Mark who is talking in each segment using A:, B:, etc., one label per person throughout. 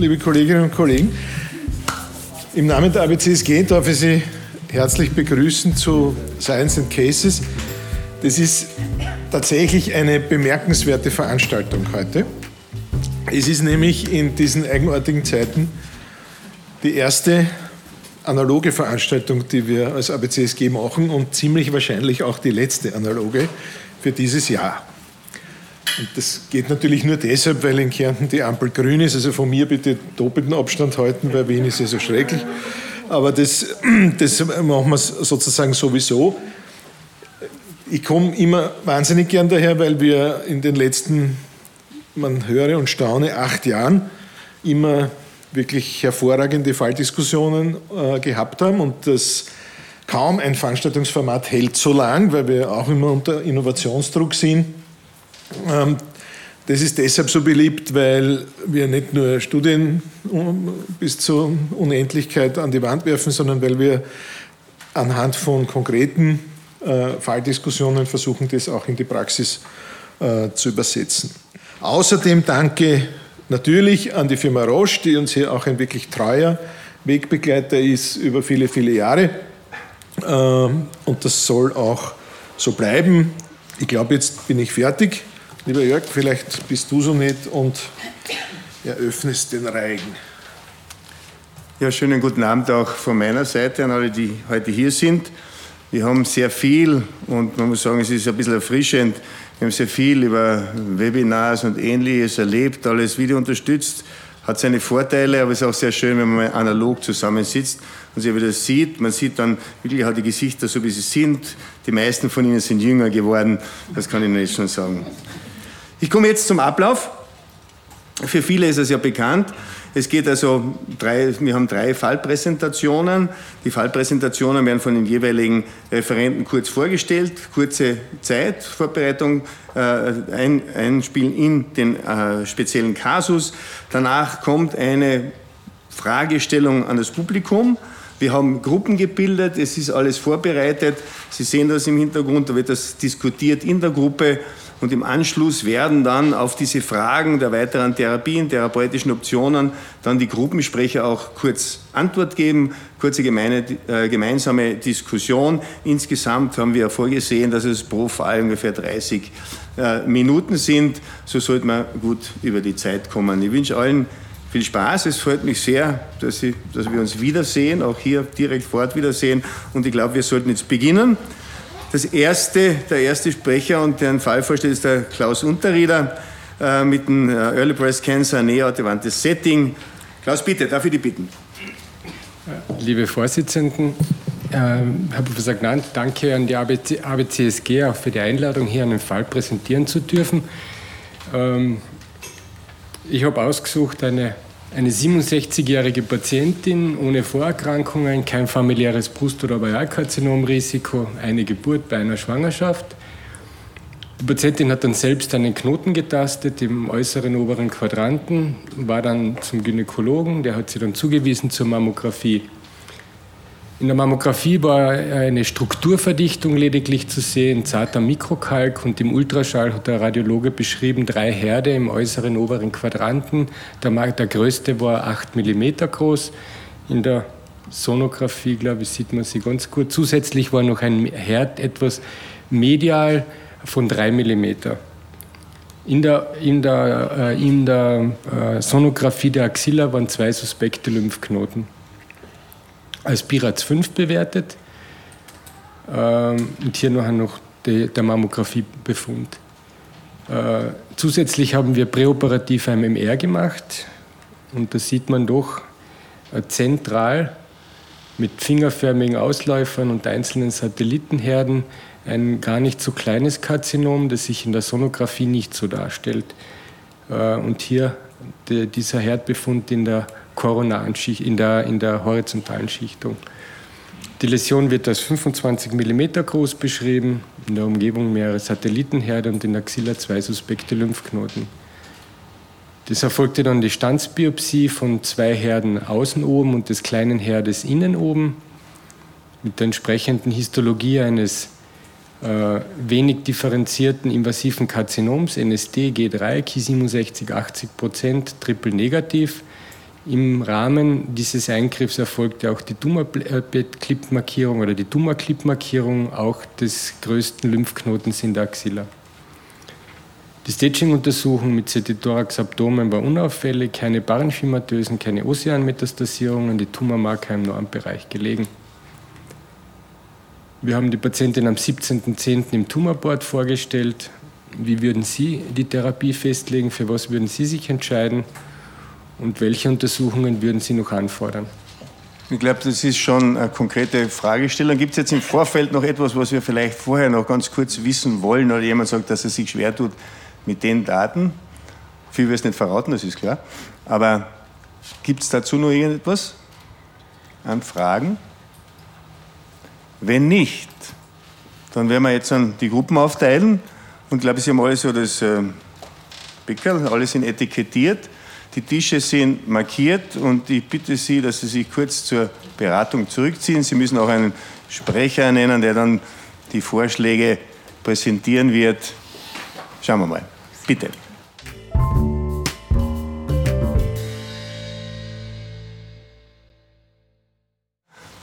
A: liebe Kolleginnen und Kollegen. Im Namen der ABCSG darf ich Sie herzlich begrüßen zu Science and Cases. Das ist tatsächlich eine bemerkenswerte Veranstaltung heute. Es ist nämlich in diesen eigenartigen Zeiten die erste analoge Veranstaltung, die wir als ABCSG machen und ziemlich wahrscheinlich auch die letzte analoge für dieses Jahr. Und das geht natürlich nur deshalb, weil in Kärnten die Ampel grün ist. Also von mir bitte doppelten Abstand halten, weil Wien ist ja so schrecklich. Aber das, das machen wir sozusagen sowieso. Ich komme immer wahnsinnig gern daher, weil wir in den letzten, man höre und staune, acht Jahren immer wirklich hervorragende Falldiskussionen äh, gehabt haben und das kaum ein Veranstaltungsformat hält so lang, weil wir auch immer unter Innovationsdruck sind. Ähm, das ist deshalb so beliebt, weil wir nicht nur Studien bis zur Unendlichkeit an die Wand werfen, sondern weil wir anhand von konkreten äh, Falldiskussionen versuchen, das auch in die Praxis äh, zu übersetzen. Außerdem danke natürlich an die Firma Roche, die uns hier auch ein wirklich treuer Wegbegleiter ist über viele, viele Jahre. Ähm, und das soll auch so bleiben. Ich glaube, jetzt bin ich fertig. Lieber Jörg, vielleicht bist du so nett und eröffnest den Reigen.
B: Ja, schönen guten Abend auch von meiner Seite an alle, die heute hier sind. Wir haben sehr viel und man muss sagen, es ist ein bisschen erfrischend. Wir haben sehr viel über Webinars und ähnliches erlebt, alles Video unterstützt, hat seine Vorteile, aber es ist auch sehr schön, wenn man analog zusammensitzt und sich wieder sieht. Man sieht dann wirklich auch die Gesichter so, wie sie sind. Die meisten von ihnen sind jünger geworden, das kann ich Ihnen jetzt schon sagen. Ich komme jetzt zum Ablauf. Für viele ist es ja bekannt. Es geht also drei, wir haben drei Fallpräsentationen. Die Fallpräsentationen werden von den jeweiligen Referenten kurz vorgestellt, kurze Zeit, Vorbereitung, äh, ein, einspielen in den äh, speziellen Kasus. Danach kommt eine Fragestellung an das Publikum. Wir haben Gruppen gebildet, es ist alles vorbereitet. Sie sehen das im Hintergrund, da wird das diskutiert in der Gruppe. Und im Anschluss werden dann auf diese Fragen der weiteren Therapien, therapeutischen Optionen, dann die Gruppensprecher auch kurz Antwort geben, kurze gemeine, äh, gemeinsame Diskussion. Insgesamt haben wir vorgesehen, dass es pro Fall ungefähr 30 äh, Minuten sind. So sollte man gut über die Zeit kommen. Ich wünsche allen viel Spaß. Es freut mich sehr, dass, ich, dass wir uns wiedersehen, auch hier direkt vor Ort wiedersehen. Und ich glaube, wir sollten jetzt beginnen. Das erste, der erste Sprecher und der einen Fall vorstellt, ist der Klaus Unterrieder äh, mit dem äh, Early Breast Cancer neoadjuvantes Setting. Klaus, bitte, darf ich dich bitten?
C: Liebe Vorsitzenden, äh, Herr Professor Gnant, danke an die ABC, ABCSG auch für die Einladung, hier einen Fall präsentieren zu dürfen. Ähm, ich habe ausgesucht eine eine 67-jährige Patientin ohne Vorerkrankungen, kein familiäres Brust- oder Ovaralkarzinomrisiko, eine Geburt bei einer Schwangerschaft. Die Patientin hat dann selbst einen Knoten getastet im äußeren oberen Quadranten, war dann zum Gynäkologen, der hat sie dann zugewiesen zur Mammographie. In der Mammographie war eine Strukturverdichtung lediglich zu sehen, zarter Mikrokalk und im Ultraschall hat der Radiologe beschrieben drei Herde im äußeren oberen Quadranten. Der, der größte war 8 mm groß. In der Sonographie, glaube ich, sieht man sie ganz gut. Zusätzlich war noch ein Herd etwas medial von 3 mm. In der, in der, äh, in der äh, Sonographie der Axilla waren zwei suspekte Lymphknoten als Piraz 5 bewertet. Ähm, und hier noch die, der Mammografiebefund. Äh, zusätzlich haben wir präoperativ ein MR gemacht und da sieht man doch äh, zentral mit fingerförmigen Ausläufern und einzelnen Satellitenherden ein gar nicht so kleines Karzinom, das sich in der Sonographie nicht so darstellt. Äh, und hier dieser Herdbefund in der koronaren Schicht, in der, in der horizontalen Schichtung. Die Läsion wird als 25 mm groß beschrieben, in der Umgebung mehrere Satellitenherde und in Axilla zwei suspekte Lymphknoten. Das erfolgte dann die Standsbiopsie von zwei Herden außen oben und des kleinen Herdes innen oben mit der entsprechenden Histologie eines äh, wenig differenzierten invasiven Karzinoms, NSD G3, Ki67 80 Prozent, triple negativ Im Rahmen dieses Eingriffs erfolgte auch die Tumorbettclip-Markierung oder die Tumorclip-Markierung auch des größten Lymphknotens in der Axilla. Die Staging-Untersuchung mit CT-Thorax-Abdomen war unauffällig, keine Parenchymatösen, keine Ozeanmetastasierungen, die Tumormarker im Normbereich gelegen. Wir haben die Patientin am 17.10. im Tumorboard vorgestellt. Wie würden Sie die Therapie festlegen? Für was würden Sie sich entscheiden? Und welche Untersuchungen würden Sie noch anfordern?
B: Ich glaube, das ist schon eine konkrete Fragestellung. Gibt es jetzt im Vorfeld noch etwas, was wir vielleicht vorher noch ganz kurz wissen wollen oder jemand sagt, dass er sich schwer tut mit den Daten? Viel wir es nicht verraten, das ist klar. Aber gibt es dazu noch irgendetwas an Fragen? Wenn nicht, dann werden wir jetzt die Gruppen aufteilen. Und ich glaube, Sie haben alle so das äh, Pickel, alle sind etikettiert. Die Tische sind markiert und ich bitte Sie, dass Sie sich kurz zur Beratung zurückziehen. Sie müssen auch einen Sprecher nennen, der dann die Vorschläge präsentieren wird. Schauen wir mal. Bitte.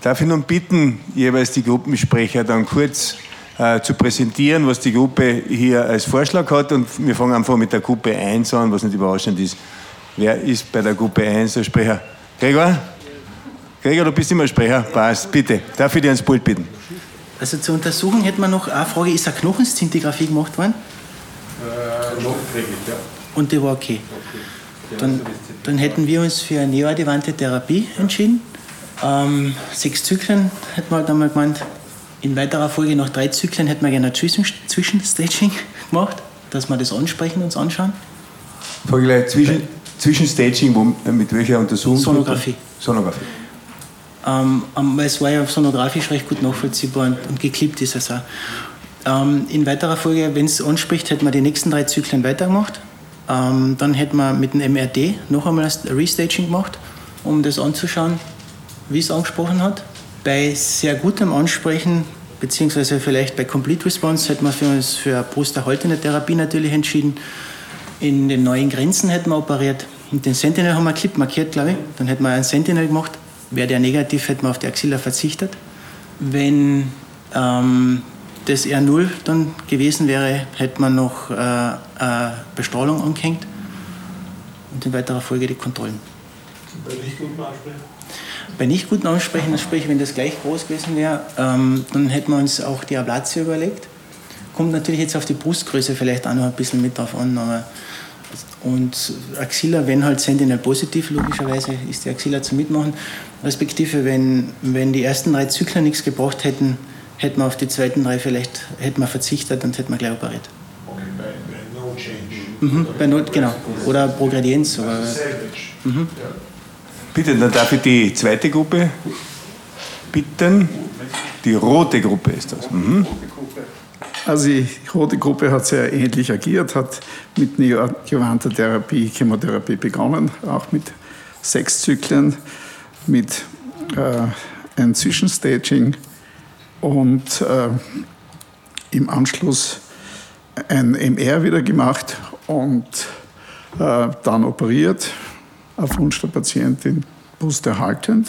B: Darf ich nun bitten, jeweils die Gruppensprecher dann kurz äh, zu präsentieren, was die Gruppe hier als Vorschlag hat. Und wir fangen einfach mit der Gruppe 1 an, was nicht überraschend ist. Wer ist bei der Gruppe 1 der Sprecher? Gregor? Gregor, du bist immer Sprecher. Passt, bitte. Darf ich dir ans Pult bitten?
D: Also zur Untersuchung hätte man noch eine Frage, ist eine Knochenszintigraphie gemacht worden?
C: Äh, nachträglich, ja.
D: Und die war okay. okay. Dann, dann hätten wir uns für eine neoadjuvante Therapie entschieden. Ähm, sechs Zyklen hätten wir halt einmal gemeint. In weiterer Folge nach drei Zyklen hätten wir gerne ein Zwischenstaging gemacht, dass wir das ansprechen, uns anschauen.
B: Frage gleich, zwischen, Zwischenstaging, wo, mit welcher Untersuchung?
D: Sonographie.
B: Sonographie.
D: Ähm, es war ja sonografisch recht gut nachvollziehbar und, und geklippt ist es auch. Ähm, in weiterer Folge, wenn es anspricht, hätten wir die nächsten drei Zyklen weitergemacht. Ähm, dann hätten wir mit dem MRD noch einmal ein Restaging gemacht, um das anzuschauen, wie es angesprochen hat. Bei sehr gutem Ansprechen, beziehungsweise vielleicht bei Complete Response, hätten wir für uns für eine brusterhaltende Therapie natürlich entschieden. In den neuen Grenzen hätten wir operiert. Und den Sentinel haben wir Clip markiert, glaube ich. Dann hätten wir einen Sentinel gemacht. Wäre der negativ, hätten wir auf die Axilla verzichtet. Wenn ähm, das R0 dann gewesen wäre, hätte man noch äh, eine Bestrahlung angehängt und in weiterer Folge die Kontrollen. Bei nicht guten Ansprechen? Bei nicht guten Ansprechen, sprich, wenn das gleich groß gewesen wäre, ähm, dann hätten wir uns auch die Ablatio überlegt. Kommt natürlich jetzt auf die Brustgröße vielleicht auch noch ein bisschen mit drauf an, aber und Axilla, wenn halt Sentinel positiv, logischerweise ist die Axilla zum Mitmachen. Respektive, wenn, wenn die ersten drei Zyklen nichts gebracht hätten, hätten wir auf die zweiten drei vielleicht hätten wir verzichtet und hätten wir gleich operiert. Okay, bei, bei No Change. Mhm, bei no, genau. Oder Progredienz. Oder,
B: mhm. Bitte, dann darf ich die zweite Gruppe bitten. Die rote Gruppe ist das. Mhm.
E: Also die rote Gruppe hat sehr ähnlich agiert, hat mit neoadjuvanter Therapie, Chemotherapie begonnen, auch mit sechs Zyklen, mit äh, einem Zwischenstaging und äh, im Anschluss ein MR wieder gemacht und äh, dann operiert, auf Wunsch der Patientin brusterhaltend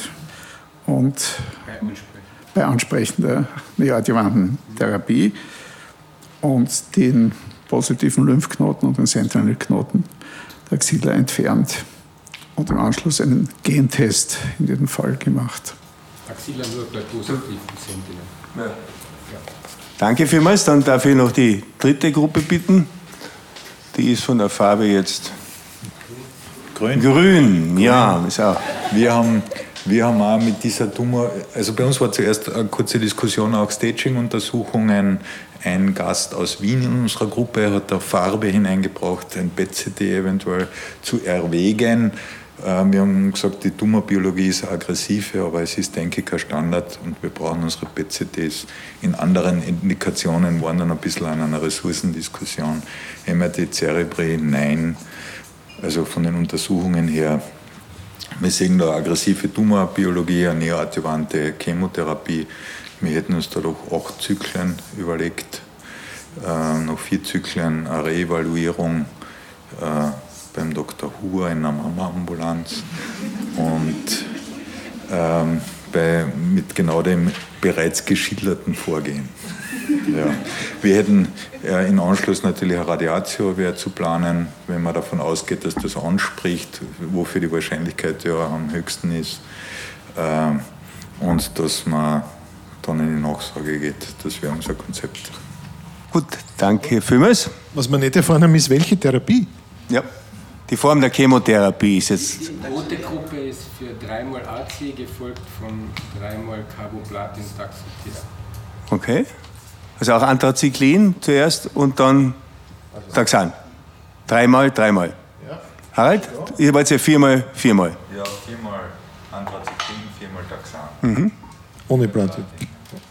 E: und bei ansprechender. neoadjuvanten Therapie und den positiven Lymphknoten und den Sentinelknoten der Axilla entfernt und im Anschluss einen Gentest in diesem Fall gemacht. Axilla nur bei positiven
B: Sentinel. Ja. Ja. Danke vielmals. Dann darf ich noch die dritte Gruppe bitten. Die ist von der Farbe jetzt
F: Grün.
B: Grün, ja. Ist auch.
F: Wir haben wir haben auch mit dieser Tumor, also bei uns war zuerst eine kurze Diskussion, auch Staging-Untersuchungen. Ein Gast aus Wien in unserer Gruppe hat da Farbe hineingebracht, ein PET-CT eventuell zu erwägen. Äh, wir haben gesagt, die Tumorbiologie ist aggressive, aber es ist, denke ich, kein Standard und wir brauchen unsere PCTs. In anderen Indikationen waren dann ein bisschen an einer Ressourcendiskussion. MRT Cerebri, nein. Also von den Untersuchungen her, wir sehen da aggressive Tumorbiologie, eine neoadjuvante Chemotherapie. Wir hätten uns da doch acht Zyklen überlegt, äh, noch vier Zyklen, eine Reevaluierung. Äh, beim Dr. Huhr in einer Mama-Ambulanz und ähm, bei, mit genau dem bereits geschilderten Vorgehen. Ja. Wir hätten äh, in Anschluss natürlich eine Radiatio wäre zu planen, wenn man davon ausgeht, dass das anspricht, wofür die Wahrscheinlichkeit ja am höchsten ist. Ähm, und dass man dann in die Nachsorge geht. Das wäre unser Konzept.
B: Gut, danke vielmals.
A: Was man nicht erfahren haben, ist, welche Therapie?
B: Ja, die Form der Chemotherapie ist jetzt.
C: Die rote Gruppe ist für dreimal AC gefolgt von dreimal Carboplatin Taxotir.
B: Okay. Also auch Anthracyclin zuerst und dann Taxan. Dreimal, dreimal. Ja. Harald, ihr wollt ja viermal, viermal.
F: Ja, viermal Anthracyclin, viermal Taxan.
A: Mhm. Ohne Platin.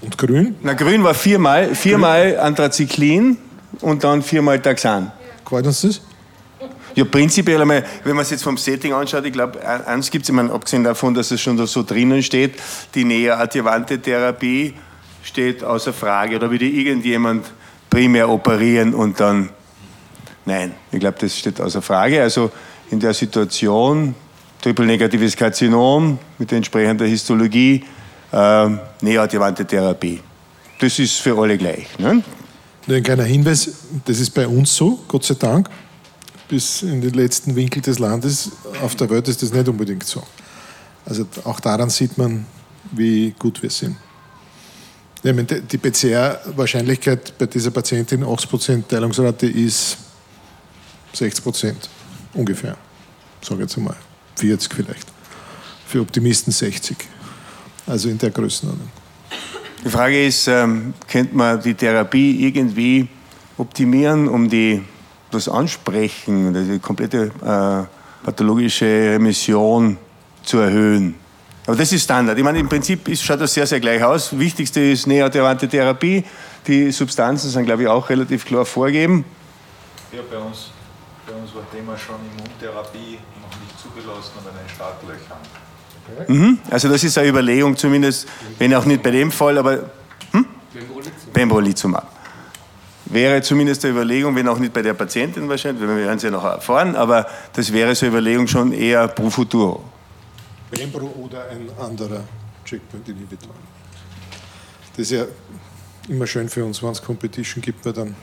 A: Und grün?
B: Na, grün war viermal, viermal Anthracyclin und dann viermal Taxan.
A: Gefällt uns das?
B: Ja, prinzipiell einmal, wenn man es jetzt vom Setting anschaut, ich glaube, eins gibt es, ich meine, abgesehen davon, dass es schon da so drinnen steht, die neoadjuvante Therapie steht außer Frage. Oder würde irgendjemand primär operieren und dann, nein, ich glaube, das steht außer Frage. Also in der Situation, triple-negatives Karzinom mit entsprechender Histologie, äh, neoadjuvante Therapie. Das ist für alle gleich. Ne?
A: Nur ein kleiner Hinweis, das ist bei uns so, Gott sei Dank. Bis in den letzten Winkel des Landes auf der Welt ist das nicht unbedingt so. Also auch daran sieht man, wie gut wir sind. Die PCR-Wahrscheinlichkeit bei dieser Patientin 8% Teilungsrate ist 60% ungefähr. Sage jetzt einmal 40 vielleicht. Für Optimisten 60. Also in der Größenordnung.
B: Die Frage ist, ähm, könnte man die Therapie irgendwie optimieren, um die, das Ansprechen, die komplette äh, pathologische Remission zu erhöhen? Aber das ist Standard. Ich meine, im Prinzip ist, schaut das sehr, sehr gleich aus. Wichtigste ist neoadjuvante Therapie. Die Substanzen sind, glaube ich, auch relativ klar vorgegeben.
F: Ja, bei uns, bei uns war Thema schon Immuntherapie noch nicht zugelassen, aber in den Startlöchern.
B: Mhm. Also das ist eine Überlegung, zumindest, wenn auch nicht bei dem Fall, aber hm? Pembrolizumab. Wäre zumindest eine Überlegung, wenn auch nicht bei der Patientin wahrscheinlich, wir werden es ja noch erfahren, aber das wäre so eine Überlegung schon eher pro futuro.
A: Bembro oder ein anderer Checkpoint-Inhibitor. Das ist ja immer schön für uns, wenn es Competition gibt, weil dann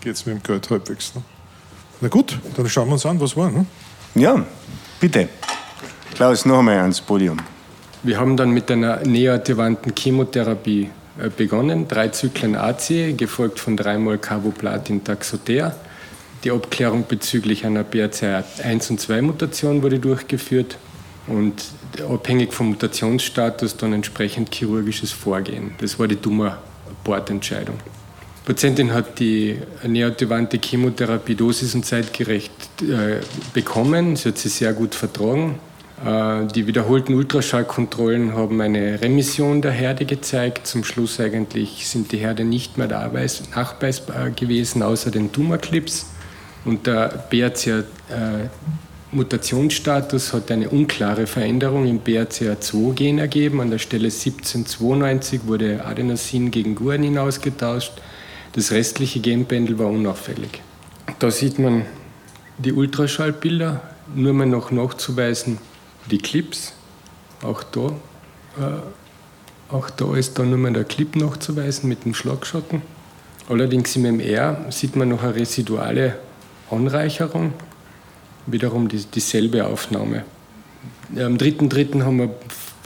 A: geht es mit dem Geld halbwegs. Ne? Na gut, dann schauen wir uns an, was war. Ne?
B: Ja, bitte. Klaus, noch einmal ans Podium.
C: Wir haben dann mit einer neoadjuvanten Chemotherapie äh, begonnen, drei Zyklen AC, gefolgt von dreimal Carboplatin Taxoter. Die Abklärung bezüglich einer BRCA1 und 2 Mutation wurde durchgeführt und abhängig vom Mutationsstatus dann entsprechend chirurgisches Vorgehen. Das war die Tumor-Bordentscheidung. Die Patientin hat die neoadjuvante Chemotherapie dosis- und zeitgerecht äh, bekommen. Sie hat sie sehr gut vertragen. Äh, die wiederholten Ultraschallkontrollen haben eine Remission der Herde gezeigt. Zum Schluss eigentlich sind die Herde nicht mehr nachweisbar gewesen, außer den Tumorclips. Und der BRCA äh, hat eine unklare Veränderung im BRCA2-Gen ergeben. An der Stelle 1792 wurde Adenosin gegen Guanin ausgetauscht. Das restliche Genpendel war unauffällig. Da sieht man die Ultraschallbilder, nur mal noch nachzuweisen, die Clips. Auch da, äh, auch da ist dann nur mal der Clip nachzuweisen mit dem Schlagschatten. Allerdings im MR sieht man noch eine residuale Anreicherung wiederum die, dieselbe Aufnahme. Am 3.3. haben wir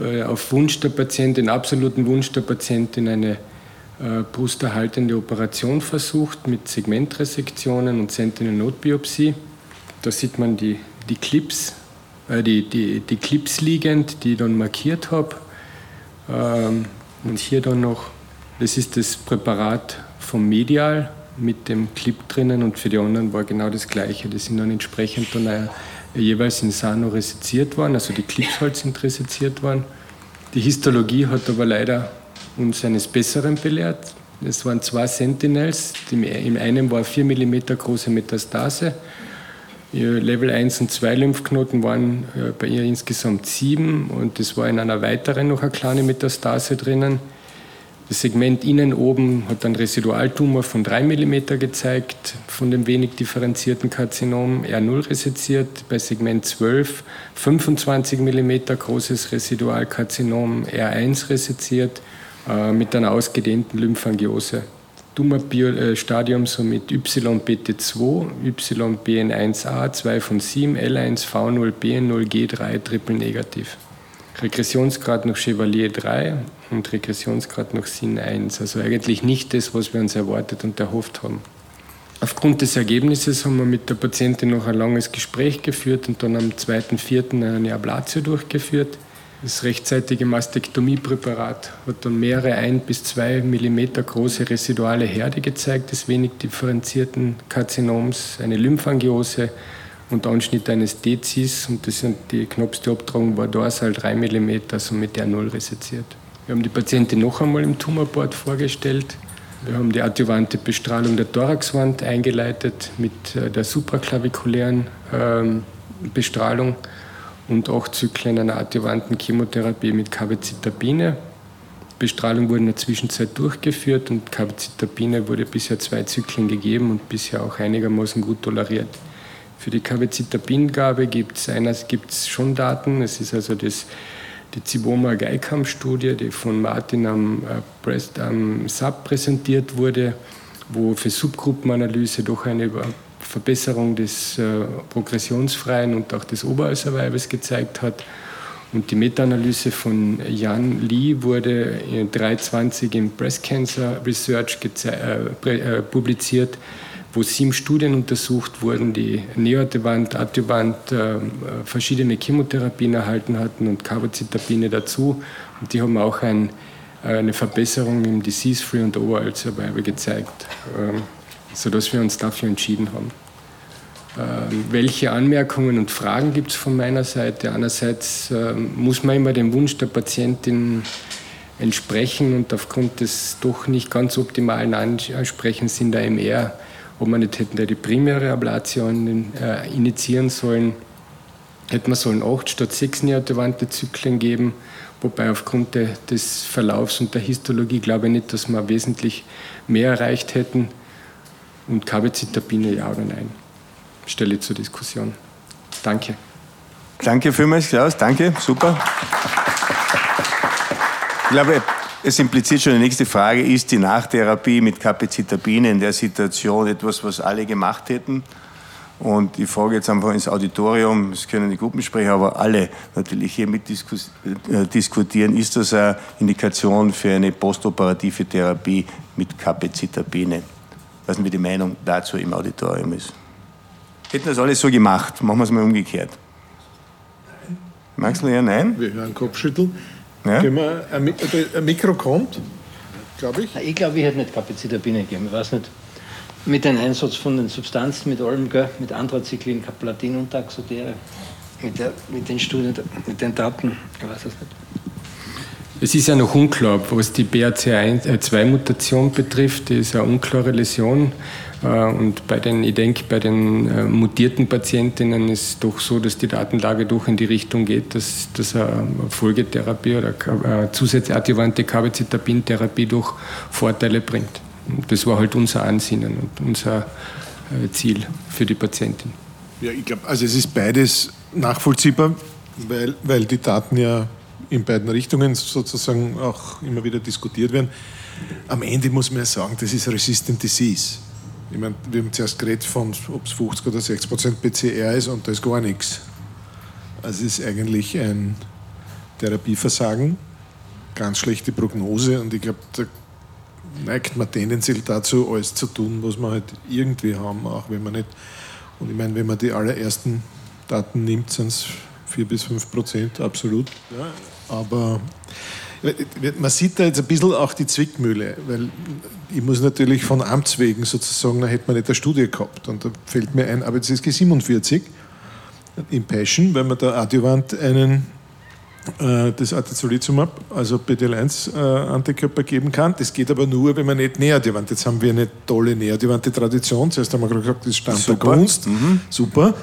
C: äh, auf Wunsch der Patientin, absoluten Wunsch der Patientin, eine äh, brusterhaltende Operation versucht mit Segmentresektionen und Sentinel-Notbiopsie. Da sieht man die, die Clips, äh, die, die, die Clips liegend, die ich dann markiert habe. Ähm, und hier dann noch, das ist das Präparat vom Medial, mit dem Clip drinnen und für die anderen war genau das Gleiche. Die sind dann entsprechend dann jeweils in Sano resiziert worden, also die Clips halt sind resiziert worden. Die Histologie hat aber leider uns eines Besseren belehrt. Es waren zwei Sentinels, im einen war 4 mm große Metastase. Level 1 und 2 Lymphknoten waren äh, bei ihr insgesamt sieben und es war in einer weiteren noch eine kleine Metastase drinnen. Das Segment innen oben hat einen Residualtumor von 3 mm gezeigt, von dem wenig differenzierten Karzinom, R0 reseziert. Bei Segment 12 25 mm großes Residualkarzinom, R1 reseziert, äh, mit einer ausgedehnten Lymphangiose. Tumorstadium somit YBT2, YBN1A, 2 von 7, L1, V0, BN0, G3, triple negativ. Regressionsgrad noch Chevalier 3 und Regressionsgrad noch Sin 1. Also eigentlich nicht das, was wir uns erwartet und erhofft haben. Aufgrund des Ergebnisses haben wir mit der Patientin noch ein langes Gespräch geführt und dann am 2.4. eine Ablatio durchgeführt. Das rechtzeitige Mastektomiepräparat hat dann mehrere 1 bis 2 mm große residuale Herde gezeigt des wenig differenzierten Karzinoms, eine Lymphangiose und Anschnitt eines Dezis und das sind die Abtragung war dorsal 3 mm, also mit der Null reseziert. Wir haben die Patientin noch einmal im Tumorboard vorgestellt. Wir haben die adjuvante Bestrahlung der Thoraxwand eingeleitet mit äh, der supraklavikulären ähm, Bestrahlung und acht Zyklen einer adjuvanten Chemotherapie mit Carbezitabine. Bestrahlung wurde in der Zwischenzeit durchgeführt und Carbezitabine wurde bisher zwei Zyklen gegeben und bisher auch einigermaßen gut toleriert. Für die Carbezitabingabe gibt es schon Daten. Es ist also das, die Ziboma geikam studie die von Martin am, äh, am SAP präsentiert wurde, wo für Subgruppenanalyse doch eine Verbesserung des äh, progressionsfreien und auch des Oberhalserweibes gezeigt hat. Und die Meta-Analyse von Jan Lee wurde in 320 im Breast Cancer Research äh, äh, publiziert, wo sieben Studien untersucht wurden, die neoadjuvant, adjuvant äh, verschiedene Chemotherapien erhalten hatten und Carbocytabine dazu. Und die haben auch ein, eine Verbesserung im Disease-Free und Overall Survival gezeigt, äh, sodass wir uns dafür entschieden haben. Ähm, welche Anmerkungen und Fragen gibt es von meiner Seite? Einerseits ähm, muss man immer dem Wunsch der Patientin entsprechen und aufgrund des doch nicht ganz optimalen Ansprechens in der MR, ob man nicht hätten die primäre Ablation äh, initiieren sollen, hätte man sollen acht statt sechs neoadjuvante Zyklen geben, wobei aufgrund des Verlaufs und der Histologie glaube ich nicht, dass wir wesentlich mehr erreicht hätten und Carbezitabine ja oder nein stelle zur Diskussion. Danke.
B: Danke vielmals, Klaus. Danke, super. Ich glaube, es impliziert schon die nächste Frage, ist die Nachtherapie mit Kapazitabine in der Situation etwas, was alle gemacht hätten? Und ich frage jetzt einfach ins Auditorium, es können die Gruppensprecher, aber alle natürlich hier mit äh, diskutieren, ist das eine Indikation für eine postoperative Therapie mit Kapazitabine? Was mir die Meinung dazu im Auditorium ist. Hätten das alles so gemacht, machen wir es mal umgekehrt. Nein. Magst du ja nein?
A: Wir hören Kopfschütteln. Ja? Gehen wir, ein, ein Mikro kommt, glaube ich.
G: Ich glaube, ich hätte nicht Kapazitabine gegeben. Ich weiß nicht. Mit dem Einsatz von den Substanzen, mit allem, gell? mit Anthracyclin, Caplatin und Taxotere, mit, der, mit den Studien, mit den Daten, ich weiß es nicht.
C: Es ist ja noch unklar, was die BRCA2-Mutation betrifft. Die ist eine unklare Läsion. Äh, und bei den, ich denke, bei den äh, mutierten Patientinnen ist es doch so, dass die Datenlage doch in die Richtung geht, dass, dass eine Folgetherapie oder eine zusätzliche adjuvante Carbezitabin-Therapie doch Vorteile bringt. Und das war halt unser Ansinnen und unser äh, Ziel für die Patientin.
A: Ja, ich glaube, also es ist beides nachvollziehbar, weil, weil die Daten ja in beiden Richtungen sozusagen auch immer wieder diskutiert werden. Am Ende muss man ja sagen, das ist Resistant Disease. Ich meine, wir haben zuerst geredet von, ob es 50 oder 60 Prozent PCR ist und da ist gar nichts. Also es ist eigentlich ein Therapieversagen, ganz schlechte Prognose und ich glaube, da neigt man tendenziell dazu, alles zu tun, was wir halt irgendwie haben, auch wenn man nicht. Und ich meine, wenn man die allerersten Daten nimmt, sind es 4 bis 5 Prozent, absolut. Ja, aber man sieht da jetzt ein bisschen auch die Zwickmühle, weil ich muss natürlich von Amts wegen sozusagen, da hätte man nicht eine Studie gehabt. Und da fällt mir ein ABCSG 47 in Passion, weil man da adjuvant einen äh, das Atezolizumab, also PD-1-Antikörper äh, geben kann. Das geht aber nur, wenn man nicht neadjuvant. Jetzt haben wir eine tolle neadjuvante Tradition. Zuerst haben wir gesagt, das ist Stand der Kunst. Mhm. Super.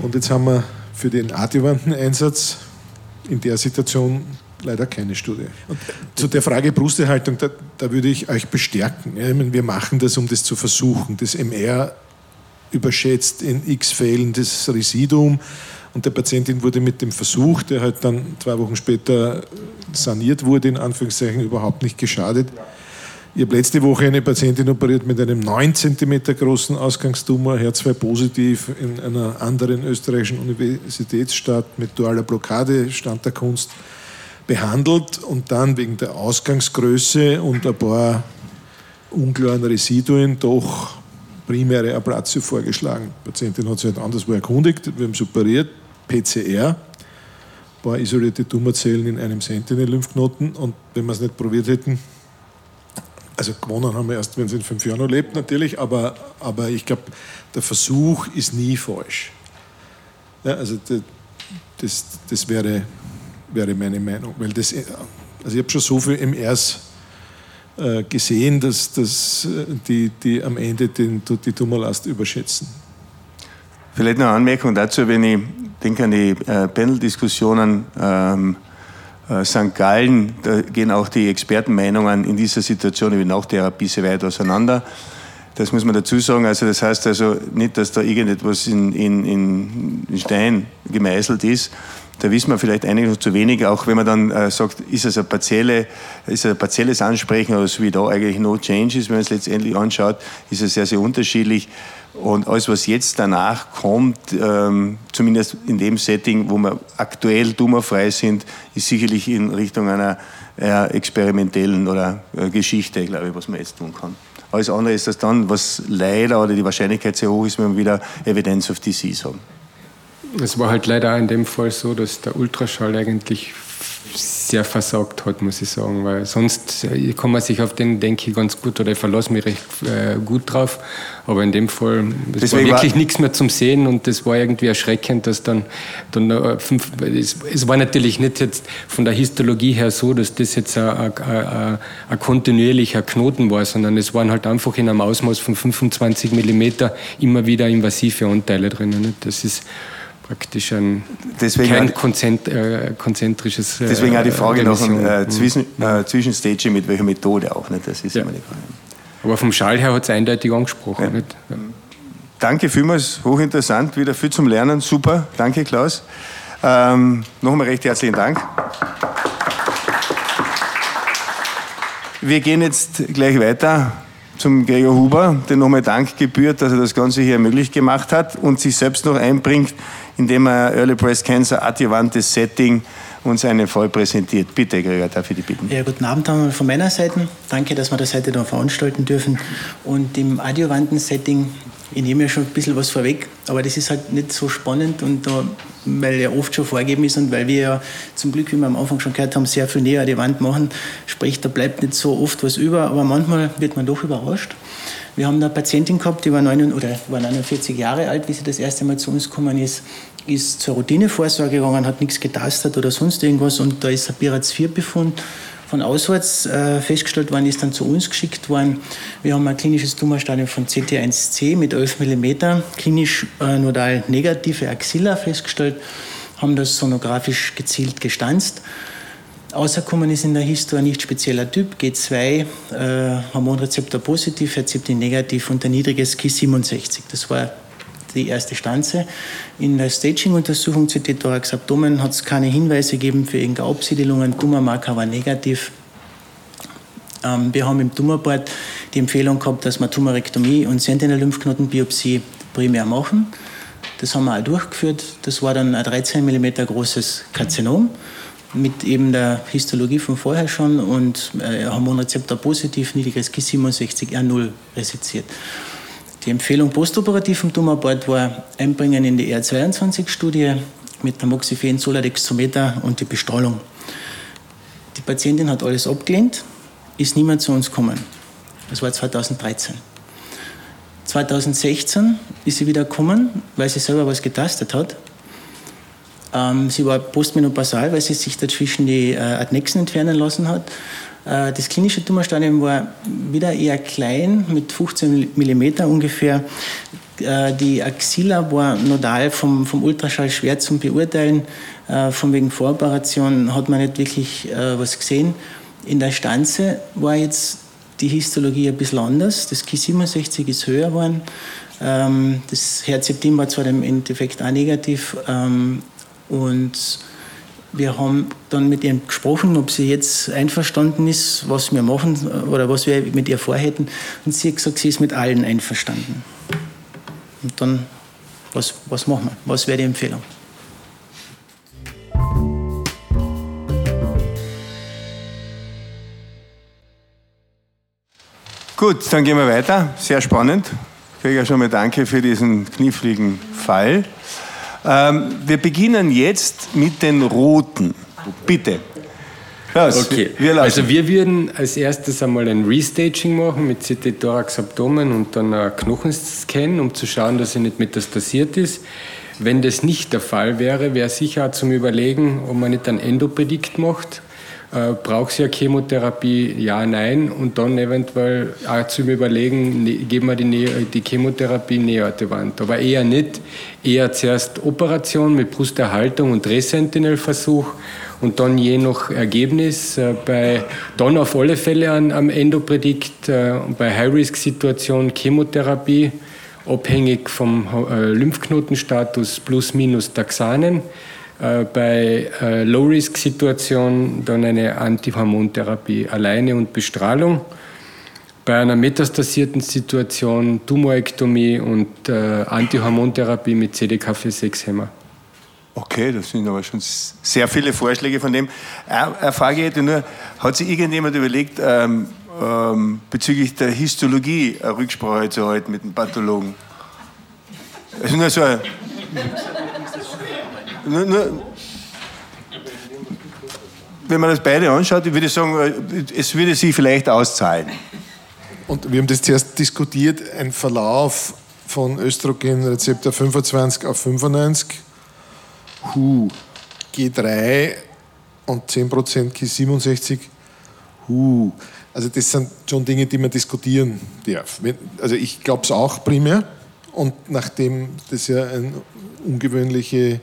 A: Und jetzt haben wir für den adjuvanten Einsatz in der Situation leider keine Studie. Und zu der Frage Brusterhaltung, da, da würde ich euch bestärken. Ja, meine, wir machen das, um das zu versuchen. Das MR überschätzt in x Fällen das Residuum und der Patientin wurde mit dem Versuch, der halt dann zwei Wochen später saniert wurde, in Anführungszeichen überhaupt nicht geschadet. Ich habe letzte Woche eine Patientin operiert mit einem 9 cm großen Ausgangstumor, HER2 positiv, in einer anderen österreichischen Universitätsstadt mit dualer Blockade, Stand der Kunst, behandelt und dann wegen der Ausgangsgröße und ein paar unklaren Residuen doch primäre Ablatio vorgeschlagen. Die Patientin hat sich halt anderswo erkundigt, wir haben es operiert, PCR, ein paar isolierte Tumorzellen in einem Sentinel-Lymphknoten und wenn wir es nicht probiert hätten, also gewonnen haben wir erst, wenn es in fünf Jahren noch lebt natürlich, aber, aber ich glaube, der Versuch ist nie falsch. Ja, also das, das wäre, wäre meine Meinung, weil das, also ich habe schon so viel MRs äh, gesehen, dass, dass äh, die, die am Ende den, die Tumorlast überschätzen.
B: Vielleicht noch eine Anmerkung dazu, wenn ich denke an die äh, Panel-Diskussionen ähm, äh, St. Gallen, da gehen auch die Expertenmeinungen in dieser Situation wie Nachtherapie sehr weit auseinander. Das muss man dazu sagen. Also das heißt also nicht, dass da irgendetwas in, in, in Stein gemeißelt ist. Da wissen wir vielleicht eigentlich noch zu wenig, auch wenn man dann äh, sagt, ist es ein, partielle, ist ein partielles Ansprechen oder so wie da eigentlich no changes, wenn man es letztendlich anschaut, ist es sehr, sehr unterschiedlich. Und alles, was jetzt danach kommt, ähm, zumindest in dem Setting, wo wir aktuell tumorfrei sind, ist sicherlich in Richtung einer äh, experimentellen oder äh, Geschichte, glaube ich, was man jetzt tun kann. Alles andere ist das dann, was leider oder die Wahrscheinlichkeit sehr hoch ist, wenn wir wieder Evidence of Disease haben.
C: Es war halt leider in dem Fall so, dass der Ultraschall eigentlich sehr versagt hat, muss ich sagen, weil sonst äh, kann man sich auf den, denke ich, ganz gut oder ich verlasse mich recht äh, gut drauf, aber in dem Fall, es war wirklich war nichts mehr zum Sehen und das war irgendwie erschreckend, dass dann, dann äh, fünf, es, es, war natürlich nicht jetzt von der Histologie her so, dass das jetzt ein, kontinuierlicher Knoten war, sondern es waren halt einfach in einem Ausmaß von 25 Millimeter immer wieder invasive Anteile drinnen. Das ist praktisch ein
B: deswegen kein konzent, äh, konzentrisches. Äh, deswegen auch die Frage nach dem äh, Zwischen, äh, Zwischenstage mit welcher Methode auch nicht. Das ist ja. immer die Frage.
C: Aber vom Schall her hat es eindeutig angesprochen. Ja. Nicht? Ja.
B: Danke vielmals, hochinteressant, wieder viel zum Lernen, super. Danke, Klaus. Ähm, Nochmal recht herzlichen Dank. Wir gehen jetzt gleich weiter zum Gregor Huber, der nochmal Dank gebührt, dass er das Ganze hier möglich gemacht hat und sich selbst noch einbringt indem er Early Breast Cancer adjuvantes Setting uns einen Fall präsentiert. Bitte, Gregor, darf ich dich bitten?
D: Ja, guten Abend von meiner Seite. Danke, dass wir das heute da veranstalten dürfen. Und im adjuvanten Setting, ich nehme ja schon ein bisschen was vorweg, aber das ist halt nicht so spannend und da, weil ja oft schon vorgegeben ist und weil wir ja zum Glück, wie wir am Anfang schon gehört haben, sehr viel näher an die Wand machen, sprich, da bleibt nicht so oft was über, aber manchmal wird man doch überrascht. Wir haben eine Patientin gehabt, die war, 9, oder war 49 Jahre alt, wie sie das erste Mal zu uns gekommen ist, ist zur Routinevorsorge gegangen, hat nichts getastet oder sonst irgendwas und da ist ein Piraz-4-Befund von auswärts äh, festgestellt worden, ist dann zu uns geschickt worden. Wir haben ein klinisches Tumorstadium von CT1C mit 11 mm, klinisch äh, nodal negative Axilla festgestellt, haben das sonografisch gezielt gestanzt Außerkommen ist in der Historie ein nicht spezieller Typ, G2, äh, Hormonrezeptor positiv, Herziptin negativ und ein niedriges Ki67. Das war die erste Stanze. In der Staging-Untersuchung CT Thorax Abdomen hat es keine Hinweise gegeben für irgendeine Absiedelungen. Tumormarker war negativ. Ähm, wir haben im Tumorboard die Empfehlung gehabt, dass wir Tumorektomie und Sentinel-Lymphknotenbiopsie primär machen. Das haben wir auch durchgeführt. Das war dann ein 13 mm großes Karzinom mit eben der Histologie von vorher schon und äh, Hormonrezeptor positiv, niedriges Ki67R0 resiziert. Die Empfehlung postoperativ im Tumorboard war Einbringen in die R22-Studie mit Tamoxifen, Soladextrometer und die Bestrahlung. Die Patientin hat alles abgelehnt, ist niemand zu uns gekommen. Das war 2013. 2016 ist sie wieder gekommen, weil sie selber was getastet hat ähm, sie war postmenopausal, weil sie sich dazwischen die äh, Adnexen entfernen lassen hat. Äh, das klinische Tumorstadium war wieder eher klein, mit 15 mm ungefähr. Äh, die Axilla war nodal vom, vom Ultraschall schwer zum Beurteilen. Äh, von wegen Voroperation hat man nicht wirklich äh, was gesehen. In der Stanze war jetzt die Histologie ein bisschen anders. Das Ki67 ist höher geworden. Ähm, das Herzeptin war zwar im Endeffekt auch negativ. Und wir haben dann mit ihr gesprochen, ob sie jetzt einverstanden ist, was wir machen oder was wir mit ihr vorhätten. Und sie hat gesagt, sie ist mit allen einverstanden. Und dann, was, was machen wir? Was wäre die Empfehlung?
B: Gut, dann gehen wir weiter. Sehr spannend. Ich kriege ja schon mal Danke für diesen kniffligen Fall. Ähm, wir beginnen jetzt mit den roten. Bitte.
C: Los, okay, wir also wir würden als erstes einmal ein Restaging machen mit CT Thorax Abdomen und dann ein Knochenscan, um zu schauen, dass er nicht metastasiert ist. Wenn das nicht der Fall wäre, wäre sicher auch zum Überlegen, ob man nicht ein Endopredikt macht äh, braucht eine Chemotherapie? Ja, nein. Und dann eventuell auch zum Überlegen, ne, geben wir die, die Chemotherapie Neoadjuvant. Aber eher nicht. Eher zuerst Operation mit Brusterhaltung und Resentinel-Versuch und dann je nach Ergebnis äh, bei dann auf alle Fälle an, am Endopredikt äh, bei High-Risk-Situation Chemotherapie abhängig vom äh, Lymphknotenstatus plus minus Taxanen. Äh, bei äh, Low-Risk-Situationen dann eine Antihormontherapie alleine und Bestrahlung. Bei einer metastasierten Situation Tumorektomie und äh, Antihormontherapie mit CDK4-6-Hämmer.
B: Okay, das sind aber schon sehr viele Vorschläge von dem. Eine Frage hätte nur, hat sich irgendjemand überlegt, ähm, ähm, bezüglich der Histologie eine Rücksprache zu halten mit dem Pathologen? Also nur so ein nur, nur, wenn man das beide anschaut, ich würde sagen, es würde sich vielleicht auszahlen.
A: Und wir haben das zuerst diskutiert, ein Verlauf von Östrogenrezeptor 25 auf 95, Hu, G3 und 10% Ki67, Hu. Also das sind schon Dinge, die man diskutieren darf. Also ich glaube es auch primär. Und nachdem das ja eine ungewöhnliche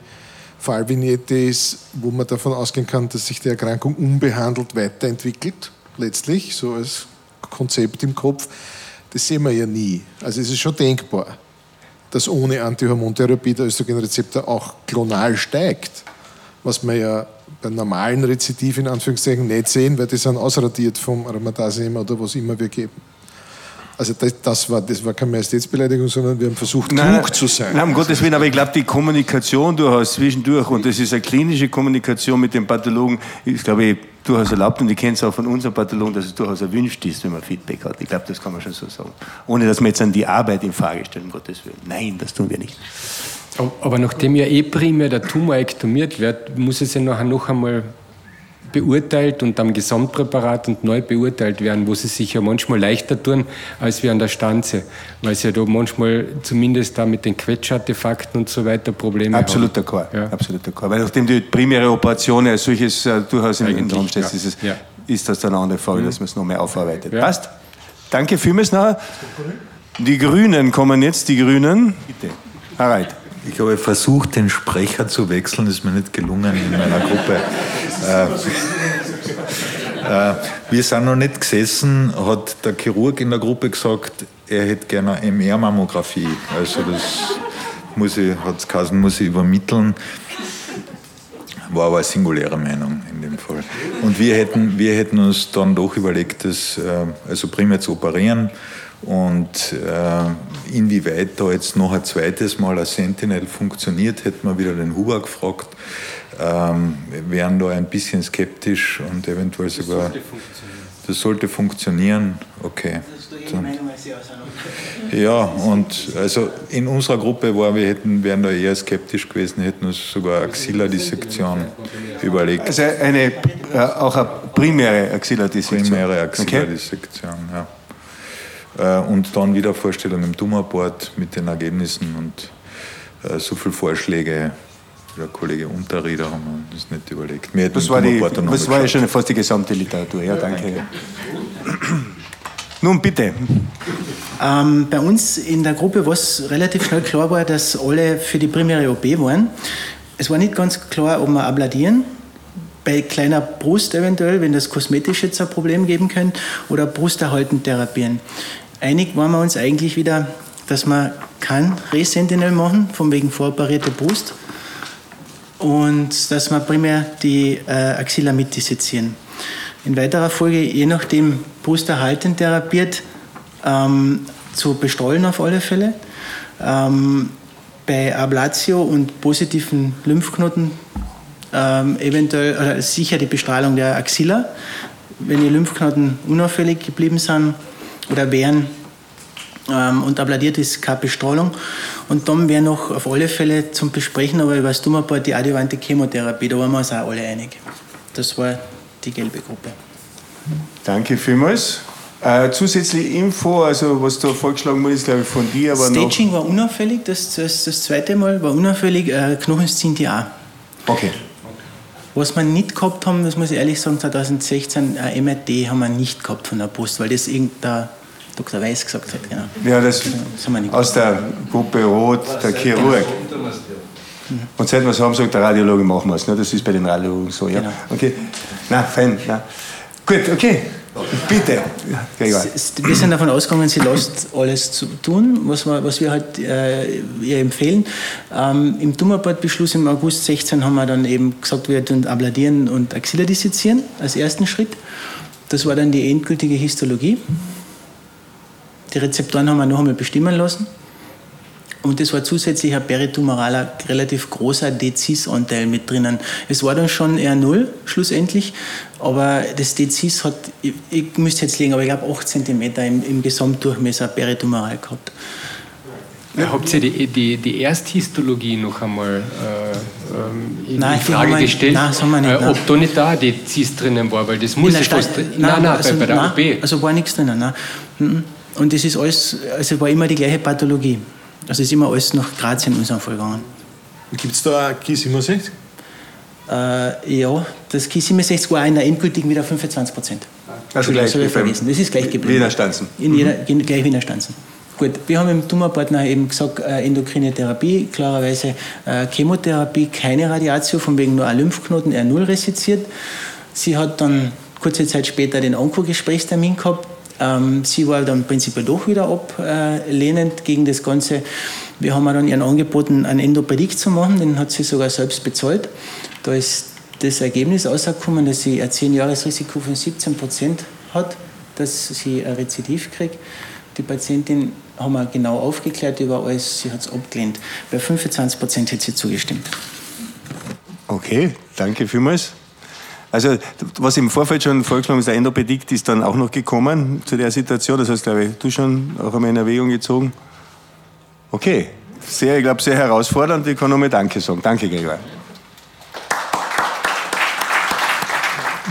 A: Fallvignette ist, wo man davon ausgehen kann, dass sich die Erkrankung unbehandelt weiterentwickelt, letztlich, so als Konzept im Kopf. Das sehen wir ja nie. Also es ist schon denkbar, dass ohne Antihormontherapie der Östrogenrezeptor auch klonal steigt, was wir ja bei normalen Rezidiv in Anführungszeichen nicht sehen, weil die sind ausradiert vom Aromatasem oder was immer wir geben. Also das, das, war, das war keine Majestätsbeleidigung, sondern wir haben versucht, nein, klug zu sein.
B: Nein, um Gottes Willen, aber ich glaube, die Kommunikation durchaus zwischendurch, und das ist eine klinische Kommunikation mit dem Pathologen, ist, glaube ich, durchaus erlaubt, und ich kenne es auch von unserem Pathologen, dass es durchaus erwünscht ist, wenn man Feedback hat. Ich glaube, das kann man schon so sagen. Ohne, dass wir jetzt an die Arbeit in Frage stellen, um Gottes Willen. Nein, das tun wir nicht.
C: Aber nachdem ja eh primär der Tumor ektomiert wird, muss es ja nachher noch einmal beurteilt und am Gesamtpräparat und neu beurteilt werden, wo sie sich ja manchmal leichter tun als wir an der Stanze, weil sie ja da manchmal zumindest da mit den Quetschartefakten und so weiter Probleme
B: Absolut haben. D'accord. Ja. Absolut d'accord. Weil nachdem die primäre Operation als solches äh, durchaus im Raum steht, ja. ist, es, ja. ist das dann eine andere Frage, dass man es noch mehr aufarbeitet. Passt? Danke vielmals. Noch. Die Grünen kommen jetzt, die Grünen. Bitte. Alright.
F: Ich habe versucht, den Sprecher zu wechseln, ist mir nicht gelungen in meiner Gruppe. Äh, äh, wir sind noch nicht gesessen, hat der Chirurg in der Gruppe gesagt, er hätte gerne eine MR-Mammographie. Also das muss ich, hat's geheißen, muss ich übermitteln. War aber eine singuläre Meinung in dem Fall. Und wir hätten, wir hätten uns dann doch überlegt, das äh, also primär zu operieren und äh, inwieweit da jetzt noch ein zweites Mal ein Sentinel funktioniert, hätten wir wieder den Huber gefragt. Ähm, wären da ein bisschen skeptisch und eventuell das sogar. Sollte das sollte funktionieren. Okay. Dann, ja, und also in unserer Gruppe war, wir hätten, wären da eher skeptisch gewesen, hätten uns sogar Axilla-Dissektion überlegt.
B: Also eine, äh, auch eine primäre Axilla-Dissektion.
F: Primäre Axilla-Dissektion, okay. ja. Äh, und dann wieder Vorstellung im Tumorboard mit den Ergebnissen und äh, so viele Vorschläge. Der Kollege Unterrieder haben wir das nicht überlegt.
B: Mir das war, die, das war ja schon fast die gesamte Literatur. Ja, danke. Ja, danke. Nun bitte.
D: Ähm, bei uns in der Gruppe war es relativ schnell klar war, dass alle für die primäre OP waren. Es war nicht ganz klar, ob wir abladieren. Bei kleiner Brust eventuell, wenn das kosmetisch jetzt ein Problem geben könnte, oder brusterhaltend therapieren. Einig waren wir uns eigentlich wieder, dass wir kein Resentinel machen, von wegen voroperierte Brust, und dass wir primär die äh, Axilla mitdissezieren. In weiterer Folge, je nachdem brusterhaltend therapiert, ähm, zu bestrahlen auf alle Fälle. Ähm, bei Ablatio und positiven Lymphknoten ähm, eventuell oder sicher die Bestrahlung der Axilla. Wenn die Lymphknoten unauffällig geblieben sind oder wären ähm, und abladiert ist, keine Bestrahlung. Und dann wäre noch auf alle Fälle zum Besprechen, aber über das Tumorboard die adjuvante Chemotherapie, da waren wir uns auch alle einig. Das war die gelbe Gruppe.
B: Danke vielmals. Äh, zusätzliche Info, also was da vorgeschlagen wurde, ist glaube ich von dir, aber
D: Staging war unauffällig, das, das, das zweite Mal war unauffällig, äh, Knochen die auch.
B: Okay.
D: Was wir nicht gehabt haben, das muss ich ehrlich sagen, 2016 ein MRT haben wir nicht gehabt von der Post, weil das irgendein Dr. Weiß gesagt hat. Genau.
B: Ja, das, das aus der Gruppe Rot, der Chirurg. Und seit wir es haben, sagt der Radiologe, machen wir es. Ne? Das ist bei den Radiologen so. Ja? Genau. Okay. Na, fein. Na. Gut, okay. Bitte.
D: Ja, wir sind davon ausgegangen, sie lässt alles zu tun, was wir, was wir halt äh, ihr empfehlen. Ähm, Im Tumorboardbeschluss im August 16 haben wir dann eben gesagt, wir tun abladieren und Axilla dissezieren als ersten Schritt. Das war dann die endgültige Histologie. Die Rezeptoren haben wir noch einmal bestimmen lassen. Und es war zusätzlich ein peritumoraler, relativ großer Dezis-Anteil mit drinnen. Es war dann schon eher null, schlussendlich. Aber das Dezis hat, ich, ich müsste jetzt legen, aber ich glaube 8 cm im, im Gesamtdurchmesser peritumoral gehabt.
C: Ja. Habt ihr die, die, die Ersthistologie noch einmal äh, ähm, in,
D: nein,
C: Frage
D: wir,
C: gestellt?
D: Nein, das haben wir nicht.
C: Äh, ob da nicht da die Cis drinnen war, weil das muss ja fast.
D: Nein, nein, nein, also, bei, bei der nein, OP. Also war nichts drinnen. Nein. Und das ist alles, also war immer die gleiche Pathologie. Also ist immer alles nach Graz in unserem Fall gegangen.
A: Gibt es da ein Ki67?
D: Äh, ja, das Ki67 war in der endgültigen wieder 25 Prozent.
B: Also gleich
D: das, vergessen. das ist gleich geblieben.
B: Wiener Stanzen.
D: In jeder, mhm. Gleich Wiener Stanzen. Gut, wir haben im Tumorpartner eben gesagt, äh, endokrine Therapie, klarerweise äh, Chemotherapie, keine Radiatio, von wegen nur ein Lymphknoten R0 resiziert. Sie hat dann kurze Zeit später den Onko-Gesprächstermin gehabt, ähm, sie war dann prinzipiell doch wieder ablehnend gegen das Ganze. Wir haben dann ihren angeboten, einen Endopädik zu machen, den hat sie sogar selbst bezahlt. Da ist das Ergebnis rausgekommen, dass sie ein 10-Jahres-Risiko von 17 Prozent hat, dass sie ein Rezidiv kriegt. Die Patientin haben wir genau aufgeklärt über alles, sie hat es abgelehnt. Bei 25 Prozent hätte sie zugestimmt.
B: Okay, danke vielmals. Also was im Vorfeld schon vorgeschlagen ist, der Endopädikt ist dann auch noch gekommen zu der Situation. Das hast, glaube ich, du schon auch einmal in Erwägung gezogen. Okay, sehr, ich glaube, sehr herausfordernd. Ich kann nur mal Danke sagen. Danke, Gregor.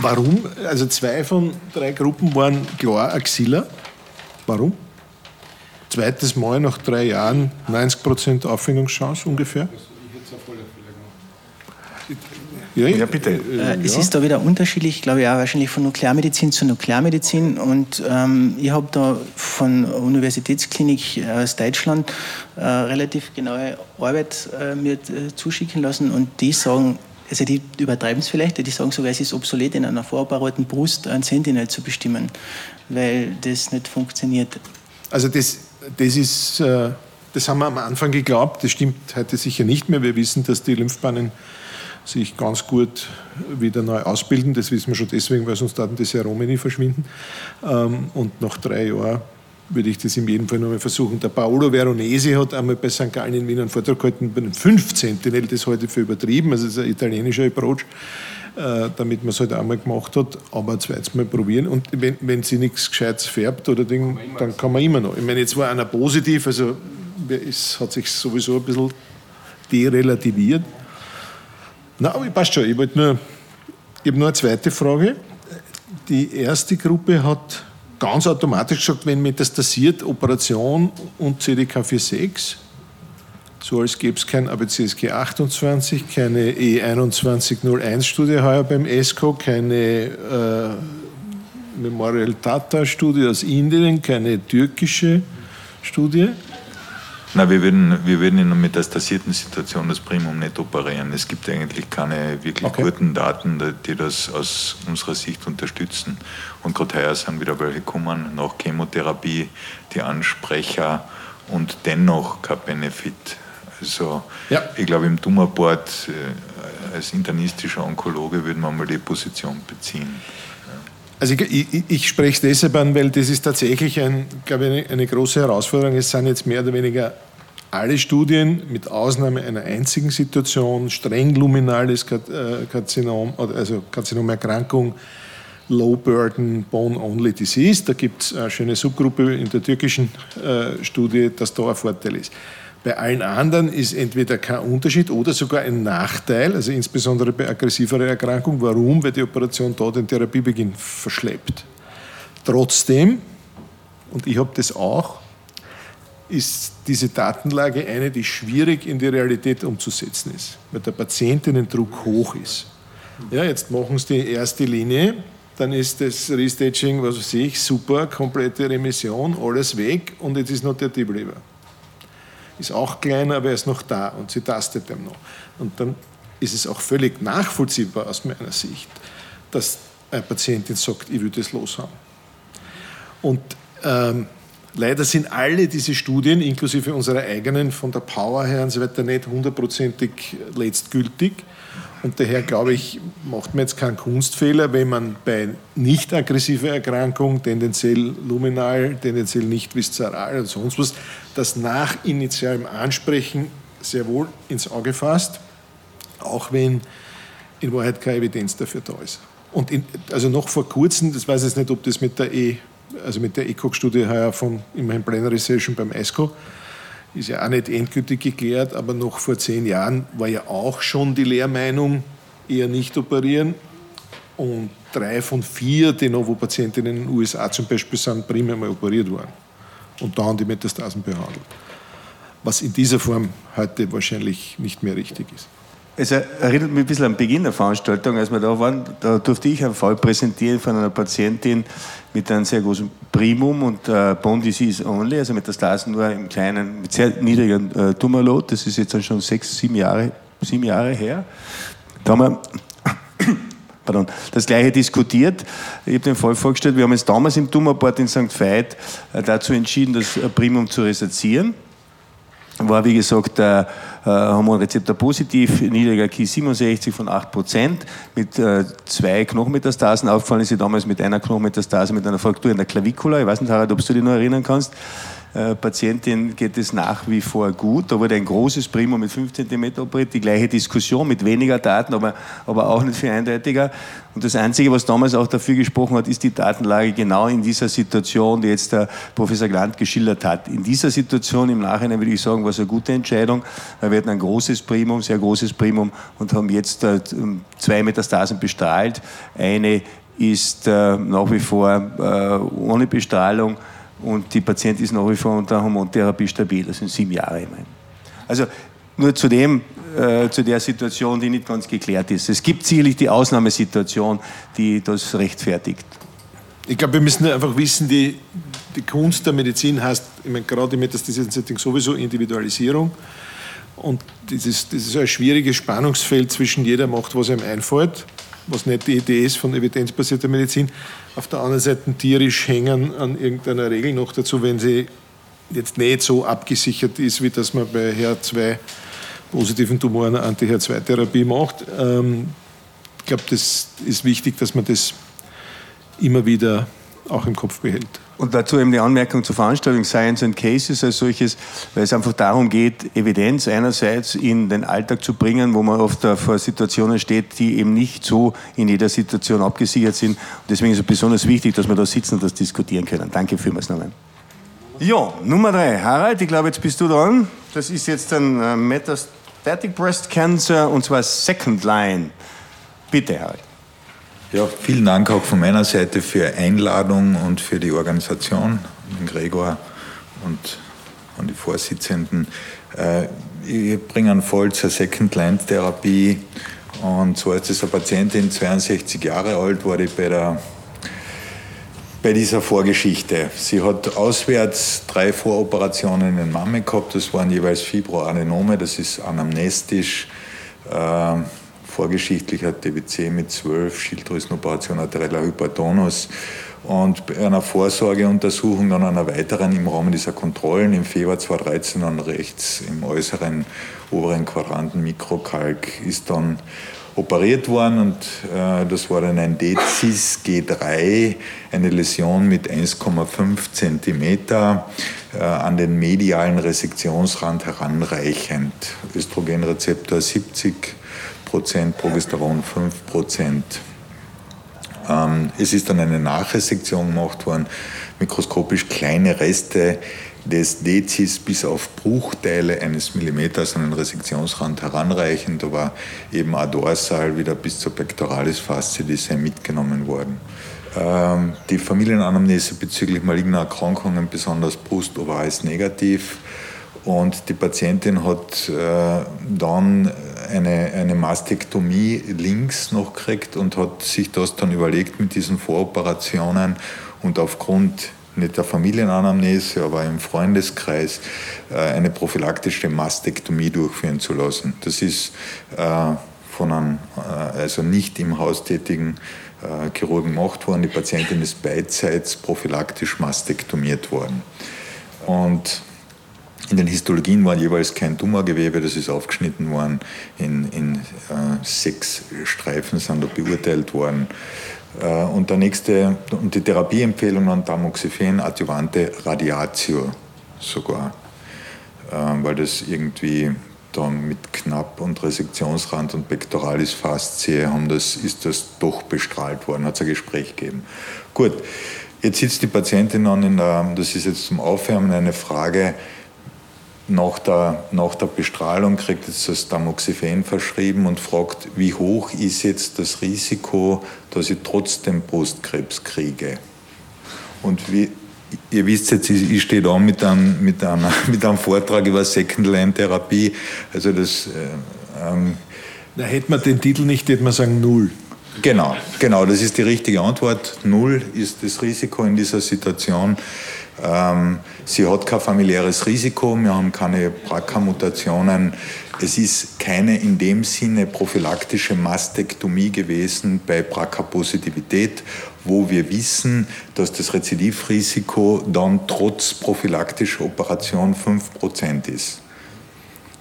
A: Warum? Also zwei von drei Gruppen waren klar Axilla. Warum? Zweites Mal nach drei Jahren 90% Auffängungschance ungefähr.
B: Ja, ja bitte.
D: Äh, es ja. ist da wieder unterschiedlich, glaube ich, auch wahrscheinlich von Nuklearmedizin zu Nuklearmedizin. Und ähm, ich habe da von Universitätsklinik aus Deutschland äh, relativ genaue Arbeit äh, mir äh, zuschicken lassen. Und die sagen, also die übertreiben es vielleicht, die sagen sogar, es ist obsolet, in einer voroperaten Brust ein Sentinel zu bestimmen, weil das nicht funktioniert.
A: Also das, das ist, äh, das haben wir am Anfang geglaubt, das stimmt heute sicher nicht mehr. Wir wissen, dass die Lymphbahnen sich ganz gut wieder neu ausbilden. Das wissen wir schon deswegen, weil sonst Daten des Serome nie verschwinden. Ähm, und nach drei Jahren würde ich das in jedem Fall nochmal versuchen. Der Paolo Veronesi hat einmal bei St. Gallen in Wien einen Vortrag gehalten bei einem 15. das heute für übertrieben, also das ist ein italienischer Approach, äh, damit man es halt einmal gemacht hat, aber ein zweites Mal probieren. Und wenn, wenn sie nichts Gescheites färbt oder Ding, dann kann man immer noch. Ich meine, jetzt war einer positiv, also es hat sich sowieso ein bisschen derelativiert. Na, aber passt schon. Ich wollte nur, ich habe nur eine zweite Frage. Die erste Gruppe hat ganz automatisch gesagt, wenn metastasiert, Operation und CDK46, so als gäbe es kein ABCSG 28, keine E2101-Studie heuer beim ESCO, keine äh, Memorial Tata-Studie aus Indien, keine türkische Studie?
F: Nein, wir würden, wir würden in einer metastasierten Situation das Primum nicht operieren. Es gibt eigentlich keine wirklich okay. guten Daten, die das aus unserer Sicht unterstützen. Und gerade heuer sind wieder welche gekommen, nach Chemotherapie, die Ansprecher und dennoch kein Benefit. Also ja. ich glaube, im Tumorboard äh, als internistischer Onkologe würden wir mal die Position beziehen.
A: Also ich, ich, ich spreche es deshalb an, weil das ist tatsächlich ein, glaube ich, eine, eine große Herausforderung. Es sind jetzt mehr oder weniger alle Studien, mit Ausnahme einer einzigen Situation, streng luminales äh, Karzinom, also Karzinomerkrankung, Low Burden Bone Only Disease. Da gibt es eine schöne Subgruppe in der türkischen äh, Studie, dass da ein Vorteil ist. Bei allen anderen ist entweder kein Unterschied oder sogar ein Nachteil, also insbesondere bei aggressiverer Erkrankung. Warum? Weil die Operation da den Therapiebeginn verschleppt. Trotzdem, und ich habe das auch, ist diese Datenlage eine, die schwierig in die Realität umzusetzen ist, weil der Patientinnendruck hoch ist. Ja, jetzt machen sie die erste Linie, dann ist das Restaging, was weiß ich, super, komplette Remission, alles weg und jetzt ist noch der Deep Liver ist auch klein, aber er ist noch da und sie tastet ihm noch. Und dann ist es auch völlig nachvollziehbar aus meiner Sicht, dass eine Patientin sagt, ich will das loshaben. Und ähm, leider sind alle diese Studien, inklusive unserer eigenen, von der Power her und so weiter, nicht hundertprozentig letztgültig. Und daher glaube ich, macht man jetzt keinen Kunstfehler, wenn man bei nicht aggressiver Erkrankung, tendenziell luminal, tendenziell nicht viszeral oder sonst was, das nach initialem Ansprechen sehr wohl ins Auge fasst, auch wenn in Wahrheit keine Evidenz dafür da ist. Und in, also noch vor kurzem, das weiß ich nicht, ob das mit der E, also mit der ECOG-Studie heuer von immerhin Plenary Session beim ESCO ist ja auch nicht endgültig geklärt, aber noch vor zehn Jahren war ja auch schon die Lehrmeinung, eher nicht operieren. Und drei von vier De Novo-Patientinnen in den USA zum Beispiel sind primär mal operiert worden und dann die Metastasen behandelt. Was in dieser Form heute wahrscheinlich nicht mehr richtig ist.
B: Es erinnert mich ein bisschen an Beginn der Veranstaltung, als wir da waren. Da durfte ich einen Fall präsentieren von einer Patientin mit einem sehr großen Primum und äh, Bone Disease Only, also Metastasen nur im kleinen, mit sehr niedrigem äh, Tumorload. Das ist jetzt schon sechs, sieben Jahre, sieben Jahre her. Da haben wir pardon, das gleiche diskutiert. Ich habe den Fall vorgestellt, wir haben uns damals im Tumorboard in St. Veit äh, dazu entschieden, das Primum zu resezieren war wie gesagt äh, Hormonrezeptor positiv, niedriger Ki67 von 8% mit äh, zwei Knochenmetastasen. Aufgefallen ist sie damals mit einer Knochenmetastase mit einer Fraktur in der Klavikula. Ich weiß nicht, Harald, ob du dich noch erinnern kannst. Äh, Patientin geht es nach wie vor gut. Da wurde ein großes Primo mit 5 cm operiert, die gleiche Diskussion mit weniger Daten, aber, aber auch nicht viel eindeutiger. Und das Einzige, was damals auch dafür gesprochen hat, ist die Datenlage genau in dieser Situation, die jetzt der Professor Glant geschildert hat. In dieser Situation im Nachhinein würde ich sagen, war es eine gute Entscheidung. Wir hatten ein großes Primum, sehr großes Primum und haben jetzt äh, zwei Metastasen bestrahlt. Eine ist äh, nach wie vor ohne Bestrahlung und die Patientin ist nach wie vor unter Hormontherapie stabil, das sind sieben Jahre immerhin. Also nur zu dem, äh, zu der Situation, die nicht ganz geklärt ist. Es gibt sicherlich die Ausnahmesituation, die das rechtfertigt.
A: Ich glaube, wir müssen einfach wissen, die, die Kunst der Medizin heißt, ich meine, gerade im Metastasierten-Setting sowieso Individualisierung. Und das ist, das ist ein schwieriges Spannungsfeld zwischen jeder macht, was ihm einfällt was nicht die Idee ist von evidenzbasierter Medizin. Auf der anderen Seite tierisch hängen an irgendeiner Regel noch dazu, wenn sie jetzt nicht so abgesichert ist, wie dass man bei HER2 positiven Tumoren eine Anti-HER2-Therapie macht. Ähm, ich glaube, das ist wichtig, dass man das immer wieder auch im Kopf behält.
B: Und dazu eben die Anmerkung zur Veranstaltung Science and Cases als solches, weil es einfach darum geht, Evidenz einerseits in den Alltag zu bringen, wo man oft vor Situationen steht, die eben nicht so in jeder Situation abgesichert sind. Und deswegen ist es besonders wichtig, dass wir da sitzen und das diskutieren können. Danke vielmals nochmal. Ja, Nummer drei. Harald, ich glaube, jetzt bist du dran. Das ist jetzt ein äh, Metastatic Breast Cancer und zwar Second Line. Bitte, Harald.
F: Ja, vielen Dank auch von meiner Seite für Einladung und für die Organisation, den Gregor und, und die Vorsitzenden. Äh, ich bringe einen Fall zur Second-Line-Therapie und zwar ist es eine Patientin, 62 Jahre alt, ich bei der bei dieser Vorgeschichte. Sie hat auswärts drei Voroperationen in Mame gehabt. Das waren jeweils Fibroadenome, das ist anamnestisch. Äh, vorgeschichtlich hat DBC mit 12, Schilddrüsenoperation arterieller Hypertonus. Und bei einer Vorsorgeuntersuchung, dann einer weiteren im Rahmen dieser Kontrollen im Februar 2013 dann rechts im äußeren oberen Quadranten Mikrokalk ist dann operiert worden und äh, das war dann ein DCIS G3, eine Läsion mit 1,5 cm äh, an den medialen Resektionsrand heranreichend. Östrogenrezeptor 70 Progesteron 5% ähm, es ist dann eine Nachresektion gemacht worden, mikroskopisch kleine Reste des Dezis bis auf Bruchteile eines Millimeters an den Resektionsrand heranreichend. War eben A-Dorsal wieder bis zur Pectoralis fasciatis mitgenommen worden. Ähm, die Familienanamnese bezüglich maligner Erkrankungen, besonders Brust-Ovar, ist negativ. Und die Patientin hat äh, dann eine, eine Mastektomie links noch gekriegt und hat sich das dann überlegt mit diesen Voroperationen und aufgrund nicht der Familienanamnese, aber im Freundeskreis äh, eine prophylaktische Mastektomie durchführen zu lassen. Das ist äh, von einem, äh, also nicht im Haus tätigen Chirurgen gemacht worden. Die Patientin ist beidseits prophylaktisch mastektomiert worden. Und in den Histologien war jeweils kein Tumorgewebe, das ist aufgeschnitten worden. In, in äh, sechs Streifen sind da beurteilt worden. Äh, und der nächste, und die Therapieempfehlung an Tamoxifen, Adjuvante Radiatio sogar, äh, weil das irgendwie dann mit Knapp und Resektionsrand und Pectoralis Faszie haben das, ist das doch bestrahlt worden, hat es ein Gespräch gegeben. Gut, jetzt sitzt die Patientin an in der, das ist jetzt zum Aufwärmen eine Frage, nach der, nach der Bestrahlung kriegt jetzt das Tamoxifen verschrieben und fragt, wie hoch ist jetzt das Risiko, dass ich trotzdem Brustkrebs kriege. Und wie, ihr wisst jetzt, ich stehe da mit einem, mit, einer, mit einem Vortrag über Second-Line-Therapie. Also das... Äh,
A: ähm, da hätte man den Titel nicht, hätte man sagen Null.
F: Genau, genau, das ist die richtige Antwort. Null ist das Risiko in dieser Situation. Ähm, sie hat kein familiäres Risiko, wir haben keine BRCA-Mutationen. Es ist keine in dem Sinne prophylaktische Mastektomie gewesen bei BRCA-Positivität, wo wir wissen, dass das Rezidivrisiko dann trotz prophylaktischer Operation 5% ist.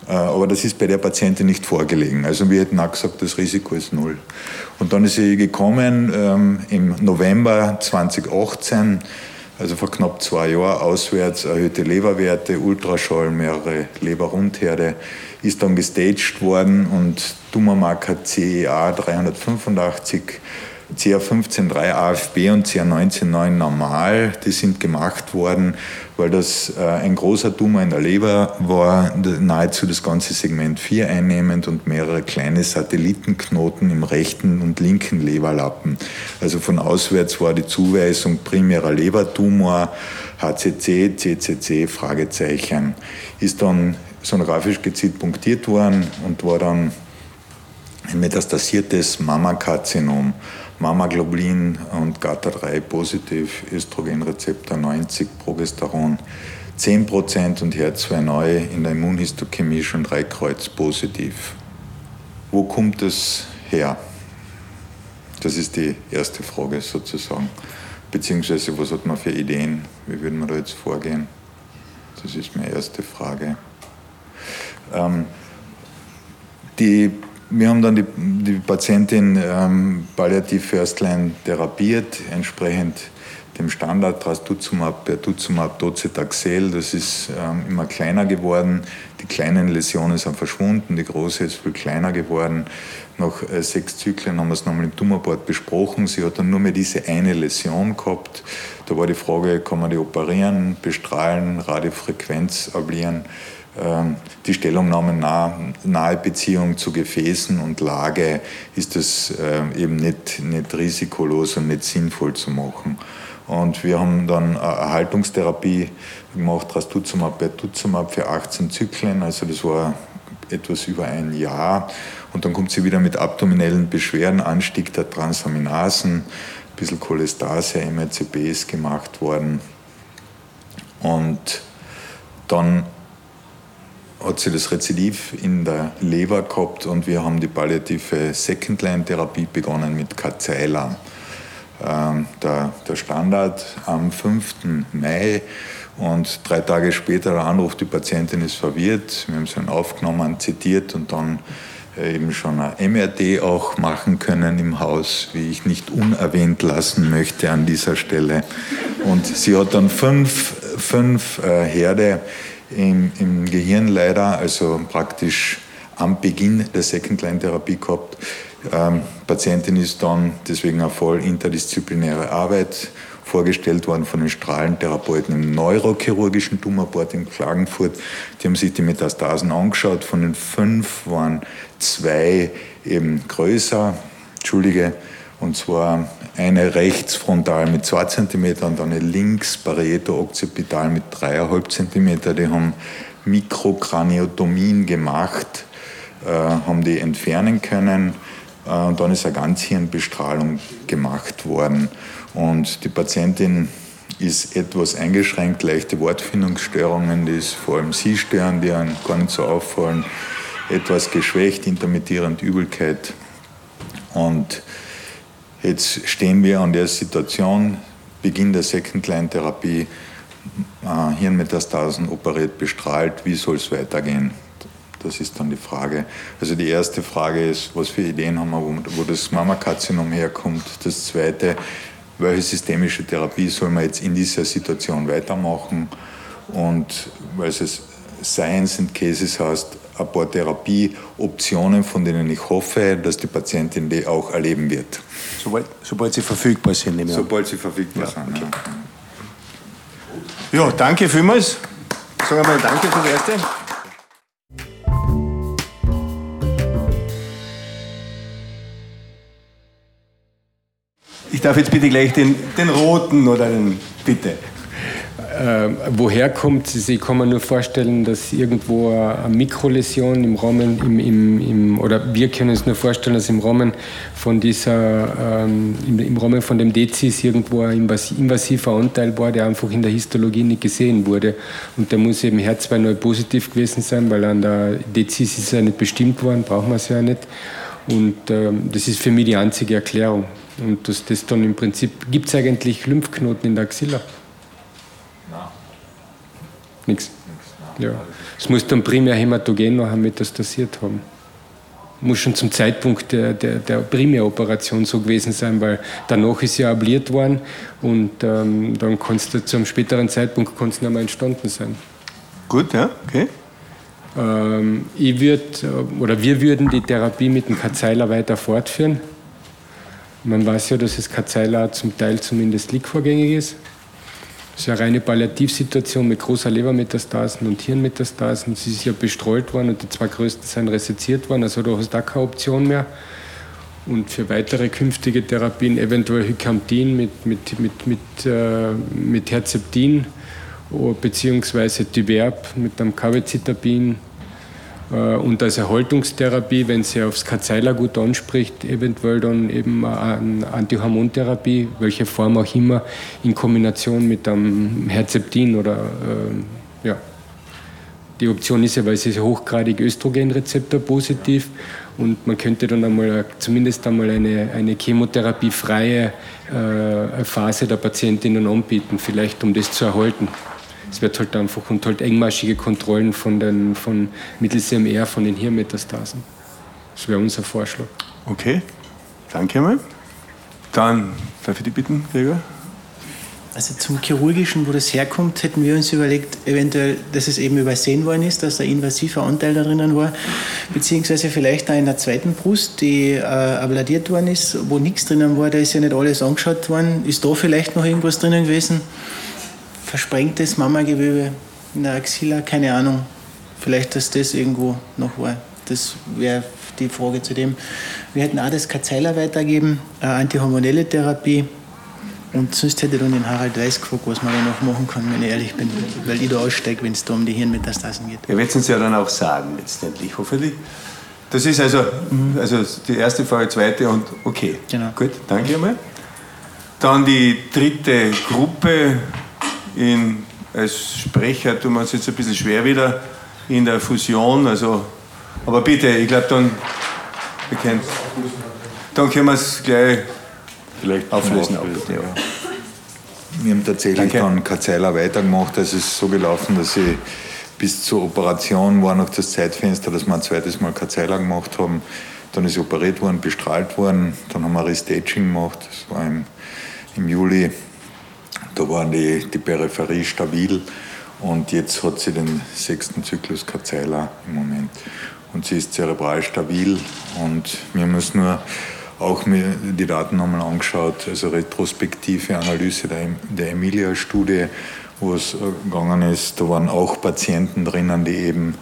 F: Äh, aber das ist bei der Patientin nicht vorgelegen. Also wir hätten auch gesagt, das Risiko ist null. Und dann ist sie gekommen ähm, im November 2018 also vor knapp zwei Jahren auswärts erhöhte Leberwerte, Ultraschall, mehrere Leberrundherde, ist dann gestaged worden und Tumormarker CEA 385 CR15-3 AFB und CR19-9 normal. Die sind gemacht worden, weil das äh, ein großer Tumor in der Leber war, nahezu das ganze Segment 4 einnehmend und mehrere kleine Satellitenknoten im rechten und linken Leberlappen. Also von auswärts war die Zuweisung primärer Lebertumor, HCC, CCC, Fragezeichen. Ist dann sonografisch gezielt punktiert worden und war dann ein metastasiertes Mammakarzinom. Mammaglobulin und GATA3 positiv, Östrogenrezeptor 90, Progesteron 10% und HER2 neu in der Immunhistochemie schon drei Kreuz positiv. Wo kommt es her? Das ist die erste Frage sozusagen. Beziehungsweise, was hat man für Ideen? Wie würden wir da jetzt vorgehen? Das ist meine erste Frage. Ähm, die wir haben dann die, die Patientin ähm, palliativ Firstline therapiert, entsprechend dem Standard Trastuzumab, Pertuzumab, Docetaxel. Das ist ähm, immer kleiner geworden. Die kleinen Läsionen sind verschwunden, die große ist viel kleiner geworden. Nach äh, sechs Zyklen haben wir es nochmal im Tumorboard besprochen. Sie hat dann nur mehr diese eine Läsion gehabt. Da war die Frage, kann man die operieren, bestrahlen, Radiofrequenz ablieren. Ähm, die Stellungnahmen nahe, nahe Beziehung zu Gefäßen und Lage ist es äh, eben nicht, nicht risikolos und nicht sinnvoll zu machen. Und wir haben dann Erhaltungstherapie gemacht, Trastuzumab, Bertuzumab für 18 Zyklen, also das war etwas über ein Jahr. Und dann kommt sie wieder mit abdominellen Beschwerden, Anstieg der Transaminasen, bisschen Cholestase, MRCBs gemacht worden. Und dann hat sie das Rezidiv in der Leber gehabt und wir haben die palliative Second-Line-Therapie begonnen mit Kazeilan. Ähm, der, der Standard am 5. Mai und drei Tage später der Anruf, die Patientin ist verwirrt. Wir haben sie dann aufgenommen, zitiert und dann äh, eben schon ein MRT auch machen können im Haus, wie ich nicht unerwähnt lassen möchte an dieser Stelle. Und sie hat dann fünf, fünf äh, Herde im, im Gehirn leider, also praktisch am Beginn der Second-Line-Therapie gehabt. Ähm, Patientin ist dann deswegen eine voll interdisziplinäre Arbeit vorgestellt worden von den Strahlentherapeuten im neurochirurgischen Tumorboard in Klagenfurt. Die haben sich die Metastasen angeschaut. Von den fünf waren zwei eben größer, Entschuldige, und zwar eine rechts frontal mit 2 cm und eine links parieto-occipital mit 3,5 cm. Die haben Mikrokraniotomien gemacht, äh, haben die entfernen können äh, und dann ist eine Ganzhirnbestrahlung gemacht worden. Und die Patientin ist etwas eingeschränkt, leichte Wortfindungsstörungen, die ist vor allem sie stören, die einem gar nicht so auffallen, etwas geschwächt, intermittierend Übelkeit. Und jetzt stehen wir an der Situation, Beginn der Second-Line-Therapie, äh, Hirnmetastasen operiert, bestrahlt, wie soll es weitergehen? Das ist dann die Frage. Also die erste Frage ist, was für Ideen haben wir, wo, das Mammakarzinom herkommt. Das zweite, welche systemische Therapie soll man jetzt in dieser Situation weitermachen? Und weil es Science and Cases heißt, ein paar Therapieoptionen, von denen ich hoffe, dass die Patientin die auch erleben wird.
B: Sobald, sobald sie verfügbar sind,
F: nehme ich Sobald sie verfügbar ja, sind. Okay.
B: Ja. ja, danke vielmals. Sagen wir mal Danke für das Erste. Ich darf jetzt bitte gleich den, den roten oder den, bitte.
C: Äh, woher kommt es? Ich kann mir nur vorstellen, dass irgendwo eine Mikroläsion im Rahmen, im, im, im, oder wir können uns nur vorstellen, dass im Rahmen von dieser, ähm, im, im, Rahmen von dem Dezis irgendwo ein invasiver Anteil war, der einfach in der Histologie nicht gesehen wurde. Und der muss eben Herz2 positiv gewesen sein, weil an der Dezis ist ja nicht bestimmt worden, brauchen wir es ja nicht. Und ähm, das ist für mich die einzige Erklärung. Und dass das dann im Prinzip, gibt es eigentlich Lymphknoten in der Axilla? Nichts? Ja. Es muss dann primär Hämatogen noch metastasiert haben. Muss schon zum Zeitpunkt der, der, der Primäroperation so gewesen sein, weil danach ist ja abliert worden und ähm, dann kannst du zum späteren Zeitpunkt kannst nicht mehr entstanden sein.
B: Gut, ja, okay.
C: Ähm, ich würd, oder wir würden die Therapie mit dem Kazeiler weiter fortführen. Man weiß ja, dass das Kazeiler zum Teil zumindest liegvorgängig ist. Es ist eine reine Palliativsituation mit großer Lebermetastasen und Hirnmetastasen. Sie ist ja bestreut worden und die zwei größten sind reseziert worden, also da hast du auch keine Option mehr. Und für weitere künftige Therapien eventuell Hykamtin mit, mit, mit, mit, äh, mit Herzeptin beziehungsweise Tiverb mit einem Cavecitabin äh, und als Erhaltungstherapie, wenn sie aufs Kazeiler gut anspricht, eventuell dann eben eine Antihormontherapie, welche Form auch immer, in Kombination mit einem Herzeptin oder äh, ja. Die Option ist ja, weil sie ist hochgradig Östrogenrezeptor positiv und man könnte dann einmal zumindest einmal eine, eine chemotherapiefreie äh, Phase der Patientinnen anbieten, vielleicht um das zu erhalten es wird halt einfach und halt engmaschige Kontrollen von den, von mittels CMR von den Hirnmetastasen. Das wäre unser Vorschlag.
B: Okay, danke mal. Dann darf ich dich bitten, Gregor?
D: Also zum Chirurgischen, wo das herkommt, hätten wir uns überlegt, eventuell, dass es eben übersehen worden ist, dass ein invasiver Anteil da drinnen war, beziehungsweise vielleicht auch in der zweiten Brust, die äh, abladiert worden ist, wo nichts drinnen war, da ist ja nicht alles angeschaut worden. Ist da vielleicht noch irgendwas drinnen gewesen? Versprengtes Mammagewebe in der Axilla, keine Ahnung. Vielleicht, dass das irgendwo noch war. Das wäre die Frage zu dem. Wir hätten auch das Kazeiler weitergeben, eine antihormonelle Therapie. Und sonst hätte ich dann den Harald Weiß gefragt, was man da noch machen kann, wenn ich ehrlich bin. Weil ich da aussteige, wenn es da um die Hirnmetastasen geht.
B: Er wird es uns ja dann auch sagen, letztendlich, hoffentlich. Das ist also, also die erste Frage, zweite und okay. Genau. Gut, danke einmal. Dann die dritte Gruppe in, als Sprecher tun wir uns jetzt ein bisschen schwer wieder in der Fusion. Also, aber bitte, ich glaube, dann, dann können wir es gleich
F: Vielleicht
B: auflösen. ja.
F: Wir haben tatsächlich
B: Danke.
F: dann Karzeiler weitergemacht. Es ist so gelaufen, dass ich bis zur Operation war noch das Zeitfenster, dass wir ein zweites Mal Karzeiler gemacht haben. Dann ist sie operiert worden, bestrahlt worden. Dann haben wir Restaging gemacht. Das war im, im Juli. Da war die, die Peripherie stabil. Und jetzt hat sie den sechsten Zyklus Karzeiler im Moment. Und sie ist zerebral stabil. Und wir uns nur auch mir die Daten nochmal angeschaut, also retrospektive Analyse der, der Emilia-Studie, wo es äh, gegangen ist. Da waren auch Patienten drinnen, die eben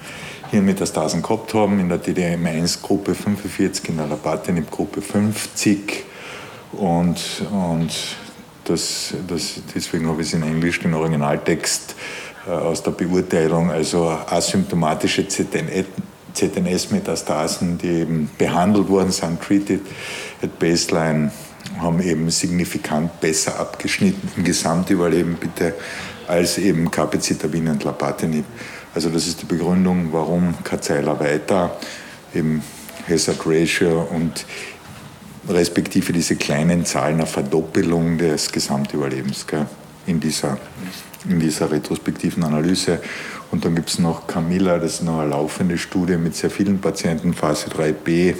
F: Hirnmetastasen gehabt haben, in der DDM1-Gruppe 45, in der Lapatinib-Gruppe 50. Und, und das, das, deswegen habe ich es in Englisch, den Originaltext äh, aus der Beurteilung, also asymptomatische ZNS ZNS-Metastasen, die eben behandelt worden sind, treated at baseline, haben eben signifikant besser abgeschnitten im Gesamtüberleben bitte als eben Capecitabin und Lapatinib. Also das ist die Begründung, warum Karzeiler weiter eben Hazard Ratio und respektive diese kleinen Zahlen eine Verdoppelung des Gesamtüberlebens gell, in, dieser, in dieser retrospektiven Analyse. Und dann gibt es noch Camilla, das ist noch eine laufende Studie mit sehr vielen Patienten, Phase 3b.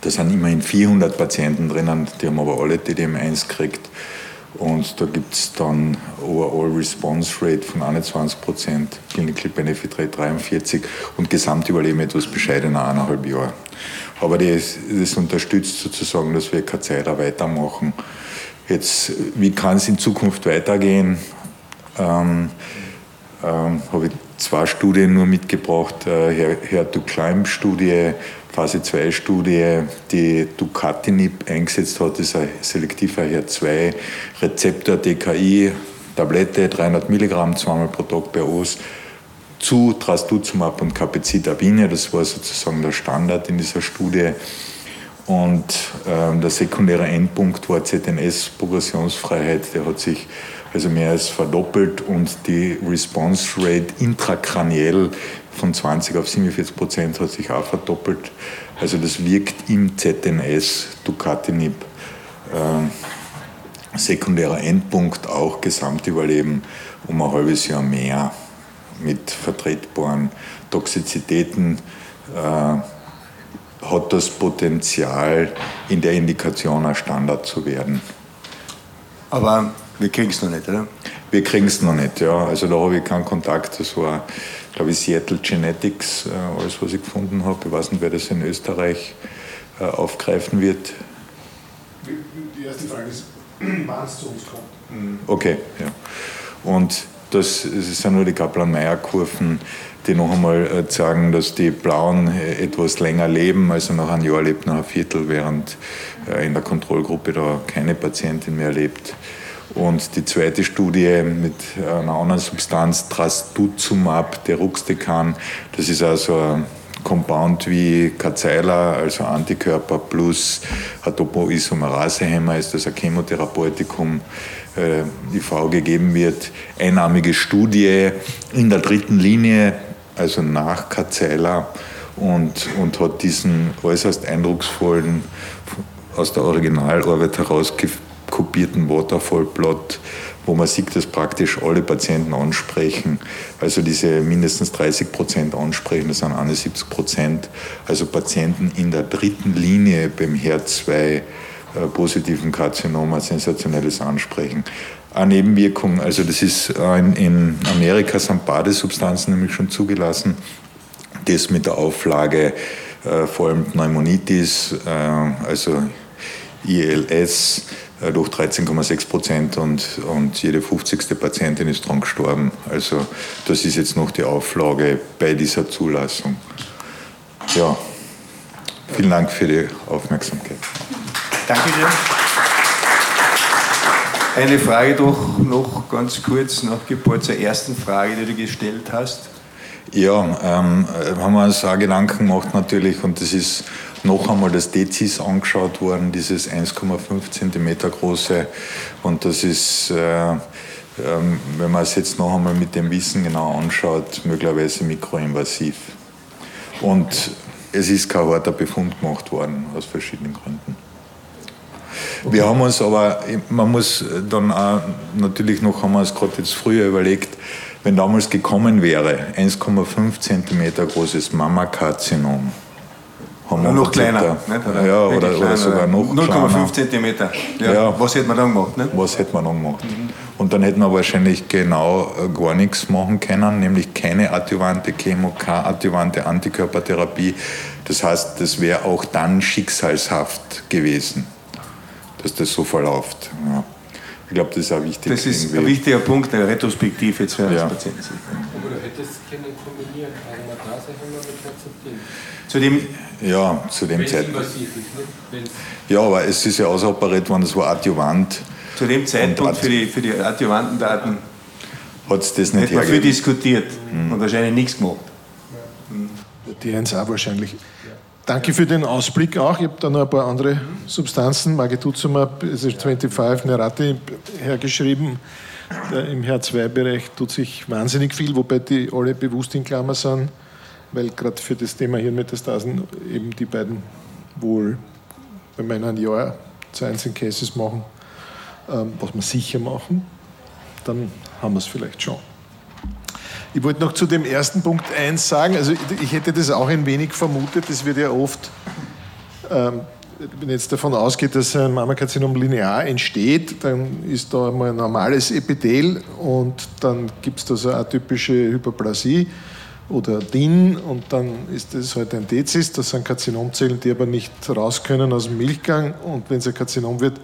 F: Da sind immerhin 400 Patienten drinnen, die haben aber alle DDM1 gekriegt. Und da gibt es dann Overall Response Rate von 21 Prozent, Clinical Benefit Rate 43% und Gesamtüberleben etwas bescheidener eineinhalb Jahre. Aber das, das unterstützt sozusagen, dass wir keine Zeit weitermachen. Jetzt, wie kann es in Zukunft weitergehen? Ähm, ähm, habe ich zwei Studien nur mitgebracht. Äh, Her- HER2-Climb-Studie, Phase 2-Studie, die Ducatinib eingesetzt hat, das ist ein selektiver HER2-Rezeptor DKI, Tablette, 300 Milligramm, zweimal pro Tag bei OS, zu Trastuzumab und Capecitabine. Das war sozusagen der Standard in dieser Studie. Und ähm, der sekundäre Endpunkt war ZNS-Progressionsfreiheit. Der hat sich also mehr als verdoppelt und die Response Rate intrakraniell von 20 auf 47 Prozent hat sich auch verdoppelt. Also das wirkt im ZNS Ducatinib. Äh, sekundärer Endpunkt auch Gesamtüberleben um ein halbes Jahr mehr mit vertretbaren Toxizitäten. Äh, hat das Potenzial, in der Indikation ein Standard zu werden.
B: Aber wir kriegen es noch nicht, oder?
F: Wir kriegen es noch nicht, ja. Also da habe ich keinen Kontakt. Das war, glaube ich, Seattle Genetics, äh, alles, was ich gefunden habe. Ich weiß nicht, wer das in Österreich äh, aufgreifen wird.
A: Die erste Frage ist, wann es zu uns kommt.
F: Okay, ja. Und das, sind nur die Kaplan-Meier-Kurven, die noch einmal äh, sagen, dass die Blauen äh, etwas länger leben, also nach einem Jahr lebt noch ein Viertel, während äh, in der Kontrollgruppe da keine Patientin mehr lebt. Und die zweite Studie mit einer anderen Substanz, Trastuzumab deruxtecan, das ist also ein Compound wie Karzeiler, also Antikörper plus ein Topoisomerase-Hämmer, ist das ein Chemotherapeutikum, äh, IV gegeben wird. Einarmige Studie in der dritten Linie, also nach Karzeiler und, und hat diesen äußerst eindrucksvollen, aus der Originalarbeit herauskopierten Waterfall-Plot wo man sieht, dass praktisch alle Patienten ansprechen. Also diese mindestens 30 Prozent ansprechen, das sind 71 Prozent. Also Patienten in der dritten Linie beim HER2 äh, Karzinom ein sensationelles Ansprechen. Eine Nebenwirkung, also das ist in, Amerika sind Badesubstanzen nämlich schon zugelassen. Das mit der Auflage äh, vor allem Pneumonitis, äh, also ILS, durch 13,6 Prozent und, und jede 50. Patientin ist daran gestorben. Also das ist jetzt noch die Auflage bei dieser Zulassung. Ja, vielen Dank für die Aufmerksamkeit.
B: Dankeschön. Eine Frage doch noch ganz kurz nach Geburt zur ersten Frage, die du gestellt hast.
F: Ja, ähm, haben wir uns auch Gedanken gemacht natürlich und das ist noch einmal das Dezis angeschaut worden, dieses 1,5 cm große und das ist, äh, ähm, wenn man es jetzt noch einmal mit dem Wissen genau anschaut, möglicherweise mikroinvasiv. Und es ist kein harter Befund gemacht worden, aus verschiedenen Gründen. Wir haben uns aber, man muss dann auch natürlich noch, haben wir es gerade jetzt früher überlegt, wenn damals gekommen wäre, 1,5 cm großes Mammakarzinom,
B: haben wir noch kleiner.
F: Nicht? Oder ja, oder, kleiner, oder sogar noch 0,5
B: cm. Ja. ja. Was hätte man dann gemacht?
F: Nicht? Was hätte man dann gemacht? Mhm. Und dann hätten wir wahrscheinlich genau äh, gar nichts machen können, nämlich keine adjuvante Chemo, keine adjuvante Antikörpertherapie. Das heißt, das wäre auch dann schicksalshaft gewesen, dass das so verläuft. Ja. Ich glaube, das ist auch wichtig.
B: Das ist irgendwie. ein wichtiger Punkt, eine Retrospektiv jetzt für ja. Patienten.
C: Aber du hättest können kombinieren, Aromatase mit Herzogin.
F: Zu dem, ja, zu dem Zeitpunkt. Ja, aber es ist ja ausoperiert worden, das war Adjuvant.
B: Zu dem Zeitpunkt für die, für die Adjuvantendaten
F: hat es das nicht
B: man viel diskutiert mhm. und wahrscheinlich nichts gemacht.
A: Die 1A wahrscheinlich. Danke für den Ausblick auch. Ich habe da noch ein paar andere Substanzen. Magituzumab, es ist 25 Nerati hergeschrieben. Im HER2-Bereich tut sich wahnsinnig viel, wobei die alle bewusst in Klammer sind, weil gerade für das Thema Hirnmetastasen eben die beiden wohl, wenn wir in zu einzelnen Cases machen, ähm, was wir sicher machen, dann haben wir es vielleicht schon. Ich wollte noch zu dem ersten Punkt eins sagen. Also ich hätte das auch ein wenig vermutet. Das wird ja oft, ähm, wenn jetzt davon ausgeht, dass ein Mammakarzinom linear entsteht, dann ist da mal ein normales Epithel und dann gibt es da so eine atypische Hyperplasie oder DIN und dann ist das halt ein Dezis. Das sind Karzinomzellen, die aber nicht raus können aus dem Milchgang und wenn es ein Karzinom wird,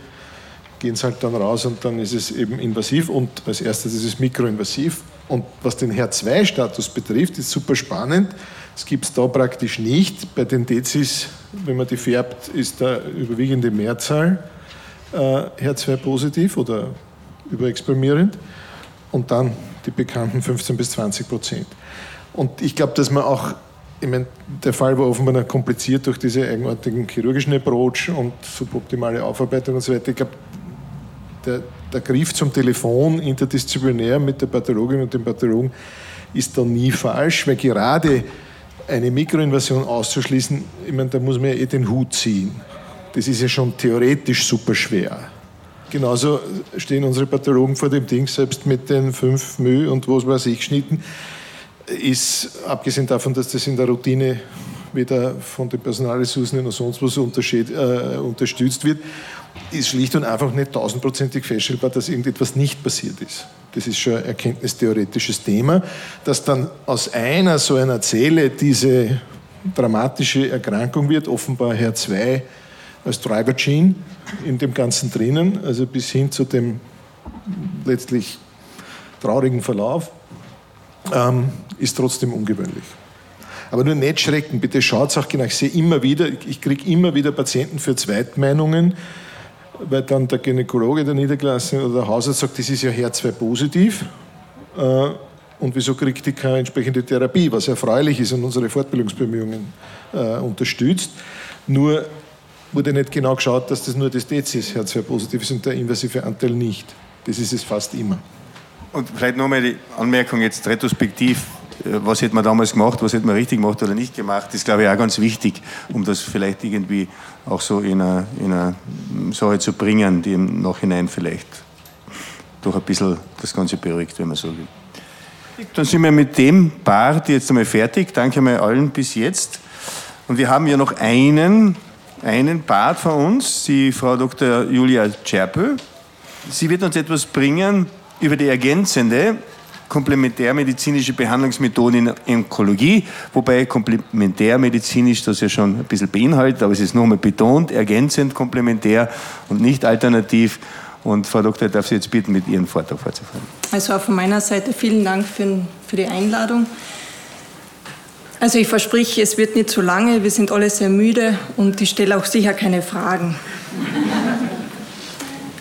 A: gehen sie halt dann raus und dann ist es eben invasiv und als erstes ist es mikroinvasiv. Und was den HER2-Status betrifft, ist super spannend. Es gibt es da praktisch nicht. Bei den Dezis, wenn man die färbt, ist da überwiegende Mehrzahl äh, HER2 positiv oder überexprimierend und dann die bekannten 15 bis 20 Prozent. Und ich glaube, dass man auch ich meine, der Fall war offenbar kompliziert durch diese eigenartigen chirurgischen Approach und suboptimale Aufarbeitung und so weiter. Ich glaube, der, der Griff zum Telefon interdisziplinär mit der Pathologin und dem Pathologen ist da nie falsch, weil gerade eine Mikroinvasion auszuschließen, ich meine, da muss man ja eh den Hut ziehen. Das ist ja schon theoretisch super schwer. Genauso stehen unsere Pathologen vor dem Ding, selbst mit den fünf Mühe und was weiß ich Schnitten, ist, abgesehen davon, dass das in der Routine weder von den Personalressourcen noch sonst was äh, unterstützt wird, ist schlicht und einfach nicht tausendprozentig feststellbar, dass irgendetwas nicht passiert ist. Das ist schon ein erkenntnistheoretisches Thema, dass dann aus einer so einer Zelle diese dramatische Erkrankung wird, offenbar HER2 als Driver Gene in dem Ganzen drinnen, also bis hin zu dem letztlich traurigen Verlauf, ähm, ist trotzdem ungewöhnlich. Aber nur nicht schrecken, bitte schaut auch genau. Ich sehe immer wieder, ich kriege immer wieder Patienten für Zweitmeinungen, weil dann der Gynäkologe der Niederklasse oder der Hausarzt sagt, das ist ja HER2 positiv. Äh, und wieso kriegt die keine entsprechende Therapie, was erfreulich ist und unsere Fortbildungsbemühungen äh, unterstützt. Nur wurde nicht genau geschaut, dass das nur das Dezis HER2 positiv ist und der invasive Anteil nicht. Das ist es fast immer.
B: Und vielleicht nochmal die Anmerkung jetzt retrospektiv was hätte man damals gemacht, was hätte man richtig gemacht oder nicht gemacht, ist, glaube ich, auch ganz wichtig, um das vielleicht irgendwie auch so in eine, in eine Sache zu bringen, die im Nachhinein vielleicht doch ein bisschen das Ganze beruhigt, wenn man so will. Dann sind wir mit dem Part jetzt einmal fertig. Danke mal allen bis jetzt. Und wir haben ja noch einen, einen Part von uns, die Frau Dr. Julia Czerpel. Sie wird uns etwas bringen über die ergänzende komplementärmedizinische Behandlungsmethoden in Onkologie, wobei komplementärmedizinisch das ja schon ein bisschen beinhaltet, aber es ist nochmal betont, ergänzend, komplementär und nicht alternativ. Und Frau Doktor, ich darf Sie jetzt bitten, mit Ihren Vortrag fortzufahren.
H: Also auch von meiner Seite vielen Dank für, für die Einladung. Also ich verspreche, es wird nicht zu lange, wir sind alle sehr müde und ich stelle auch sicher keine Fragen.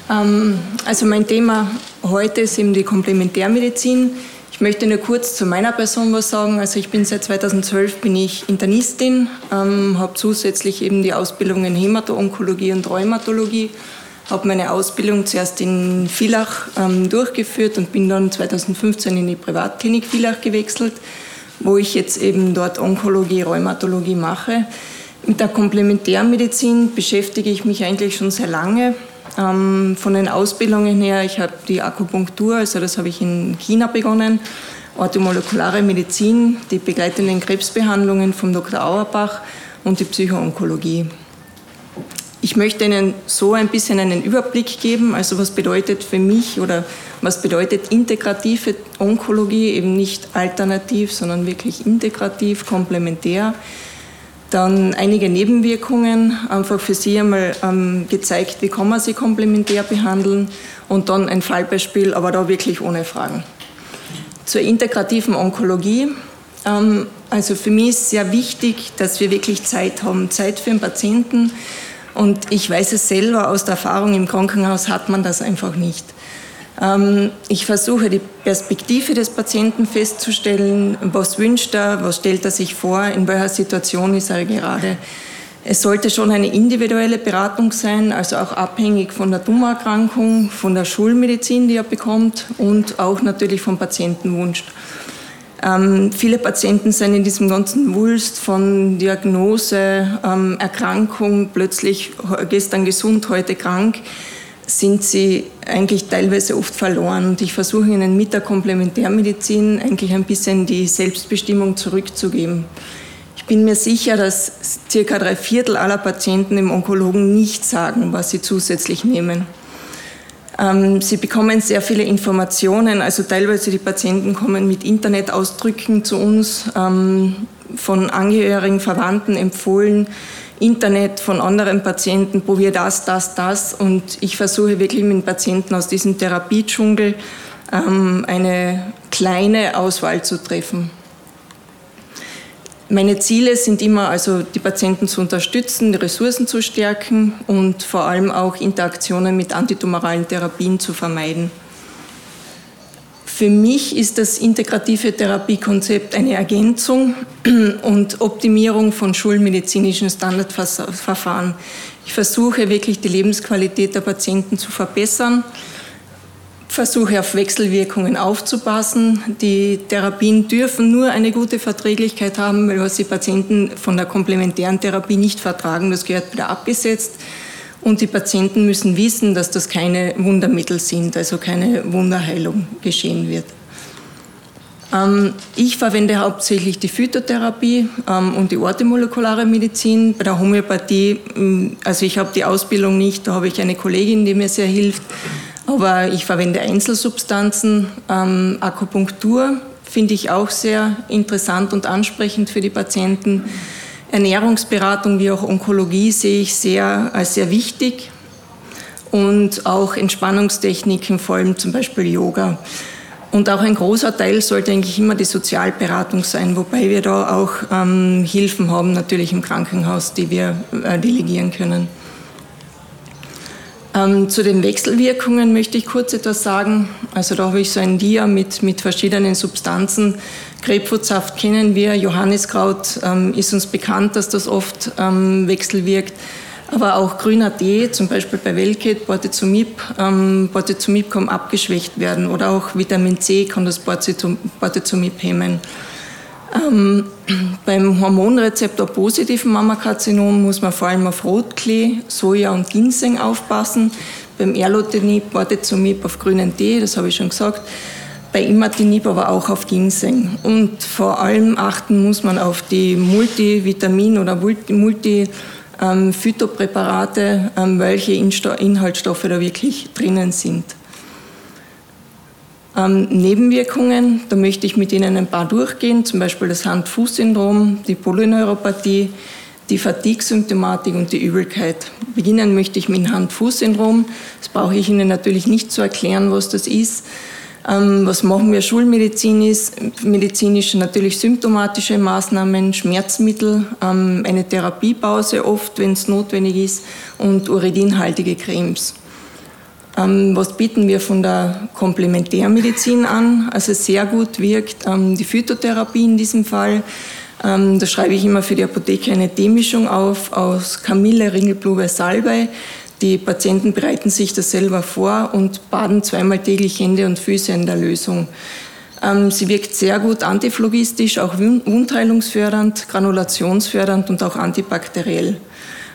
H: Ähm, also mein Thema heute ist eben die Komplementärmedizin. Ich möchte nur kurz zu meiner Person was sagen. Also ich bin seit 2012 bin ich Internistin, ähm, habe zusätzlich eben die Ausbildung in Hämato-Onkologie und Rheumatologie, habe meine Ausbildung zuerst in Villach ähm, durchgeführt und bin dann 2015 in die Privatklinik Villach gewechselt, wo ich jetzt eben dort Onkologie, Rheumatologie mache. Mit der Komplementärmedizin beschäftige ich mich eigentlich schon sehr lange. Ähm, von den Ausbildungen her, ich habe die Akupunktur, also das habe ich in China begonnen, orthomolekulare Medizin, die begleitenden Krebsbehandlungen vom Dr. Auerbach und die Psychoonkologie. Ich möchte Ihnen so ein bisschen einen Überblick geben, also was bedeutet für mich oder was bedeutet integrative Onkologie, eben nicht alternativ, sondern wirklich integrativ, komplementär. Dann einige Nebenwirkungen, einfach für Sie einmal ähm, gezeigt, wie kann man sie komplementär behandeln und dann ein Fallbeispiel, aber da wirklich ohne Fragen. Zur integrativen Onkologie. Ähm, also für mich ist sehr wichtig, dass wir wirklich Zeit haben, Zeit für den Patienten. Und ich weiß es selber aus der Erfahrung im Krankenhaus hat man das einfach nicht. Ähm, ich versuche die Perspektive des Patienten festzustellen, was wünscht er, was stellt er sich vor, in welcher Situation ist er gerade. Es sollte schon eine individuelle Beratung sein, also auch abhängig von der Tumorerkrankung, von der Schulmedizin, die er bekommt und auch natürlich vom Patientenwunsch. Ähm, viele Patienten sind in diesem ganzen Wulst von Diagnose, ähm, Erkrankung, plötzlich gestern gesund, heute krank, sind sie eigentlich teilweise oft verloren. Und ich versuche ihnen mit der Komplementärmedizin eigentlich ein bisschen die Selbstbestimmung zurückzugeben. Ich bin mir sicher, dass circa drei Viertel aller Patienten im Onkologen nicht sagen, was sie zusätzlich nehmen. Ähm, sie bekommen sehr viele Informationen, also teilweise die Patienten kommen mit Internetausdrücken zu uns, ähm, von Angehörigen, Verwandten empfohlen Internet von anderen Patienten, probiere das, das, das. Und ich versuche wirklich mit Patienten aus diesem Therapiedschungel ähm, eine kleine Auswahl zu treffen. Meine Ziele sind immer, also die Patienten zu unterstützen, die Ressourcen zu stärken und vor allem auch Interaktionen mit antitumoralen Therapien zu vermeiden. Für mich ist das integrative Therapiekonzept eine Ergänzung und Optimierung von schulmedizinischen Standardverfahren. Ich versuche wirklich die Lebensqualität der Patienten zu verbessern, versuche auf Wechselwirkungen aufzupassen. Die Therapien dürfen nur eine gute Verträglichkeit haben, weil was die Patienten von der komplementären Therapie nicht vertragen, das gehört wieder abgesetzt. Und die Patienten müssen wissen, dass das keine Wundermittel sind, also keine Wunderheilung geschehen wird. Ähm, ich verwende hauptsächlich die Phytotherapie ähm, und die orthomolekulare Medizin. Bei der Homöopathie, mm, also ich habe die Ausbildung nicht, da habe ich eine Kollegin, die mir sehr hilft, aber ich verwende Einzelsubstanzen. Ähm, Akupunktur finde ich auch sehr interessant und ansprechend für die Patienten. Ernährungsberatung wie auch Onkologie sehe ich sehr als sehr wichtig und auch Entspannungstechniken, vor allem zum Beispiel Yoga. Und auch ein großer Teil sollte eigentlich immer die Sozialberatung sein, wobei wir da auch ähm, Hilfen haben, natürlich im Krankenhaus, die wir äh, delegieren können. Ähm, zu den Wechselwirkungen möchte ich kurz etwas sagen. Also da habe ich so ein Dia mit, mit verschiedenen Substanzen. Grapefruitsaft kennen wir, Johanniskraut ähm, ist uns bekannt, dass das oft ähm, wechselwirkt. Aber auch grüner Tee, zum Beispiel bei Velket, Bortezomib, ähm, Bortezomib kann abgeschwächt werden oder auch Vitamin C kann das Bortezomib hemmen. Ähm, beim Hormonrezeptor positiven Mammakarzinom muss man vor allem auf Rotklee, Soja und Ginseng aufpassen. Beim Erlotinib, Bortezomib auf grünen Tee, das habe ich schon gesagt. Bei Imatinib aber auch auf Ginseng. Und vor allem achten muss man auf die Multivitamin- oder Multi-Phytopräparate, ähm, welche Inhaltsstoffe da wirklich drinnen sind. Ähm, Nebenwirkungen, da möchte ich mit Ihnen ein paar durchgehen, zum Beispiel das Hand-Fuß-Syndrom, die Polyneuropathie, die Fatigue-Symptomatik und die Übelkeit. Beginnen möchte ich mit dem Hand-Fuß-Syndrom. Das brauche ich Ihnen natürlich nicht zu erklären, was das ist. Ähm, was machen wir schulmedizinisch? Medizinisch natürlich symptomatische Maßnahmen, Schmerzmittel, ähm, eine Therapiepause oft, wenn es notwendig ist, und uridinhaltige Cremes. Ähm, was bieten wir von der Komplementärmedizin an? Also sehr gut wirkt die Phytotherapie in diesem Fall. Da schreibe ich immer für die Apotheke eine Teemischung auf aus Kamille, Ringelblume, Salbei. Die Patienten bereiten sich das selber vor und baden zweimal täglich Hände und Füße in der Lösung. Ähm, sie wirkt sehr gut antiphlogistisch, auch wundheilungsfördernd, granulationsfördernd und auch antibakteriell.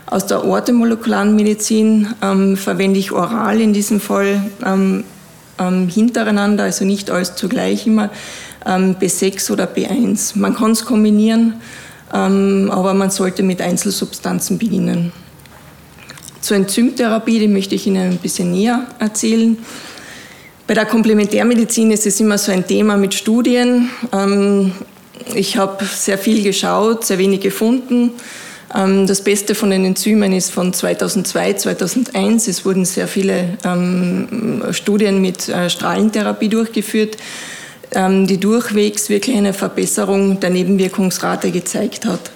H: Aus der orthomolekularen Medizin ähm, verwende ich oral in diesem Fall ähm, ähm, hintereinander, also nicht alles zugleich immer, ähm, B6 oder B1. Man kann es kombinieren, ähm, aber man sollte mit Einzelsubstanzen beginnen. Zur Enzymtherapie, die möchte ich Ihnen ein bisschen näher erzählen. Bei der Komplementärmedizin ist es immer so ein Thema mit Studien. Ähm, ich habe sehr viel geschaut, sehr wenig gefunden. Ähm, das Beste von den Enzymen ist von 2002, 2001. Es wurden sehr viele ähm, Studien mit äh, Strahlentherapie durchgeführt, die durchwegs wirklich eine Verbesserung der Nebenwirkungsrate gezeigt hat.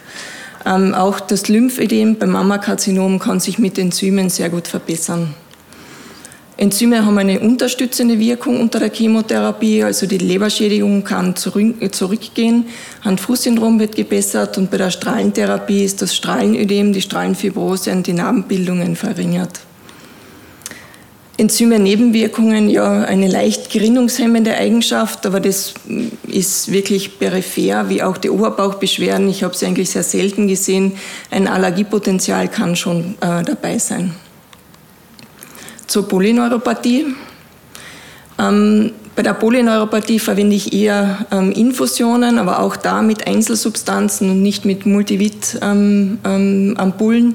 H: Auch das Lymphödem beim Mammakarzinom kann sich mit Enzymen sehr gut verbessern. Enzyme haben eine unterstützende Wirkung unter der Chemotherapie, also die Leberschädigung kann zurückgehen, Hand-Fuß-Syndrom wird gebessert und bei der Strahlentherapie ist das Strahlenödem, die Strahlenfibrose und die Narbenbildungen verringert. Enzyme Nebenwirkungen, ja, eine leicht gerinnungshemmende Eigenschaft, aber das ist wirklich peripher, wie auch die Oberbauchbeschwerden. Ich habe sie eigentlich sehr selten gesehen. Ein Allergiepotenzial kann schon äh, dabei sein zur Polyneuropathie. Ähm, bei der Polyneuropathie verwende ich eher ähm, Infusionen, aber auch da mit Einzelsubstanzen und nicht mit Multivit-Ampullen. Ähm, ähm,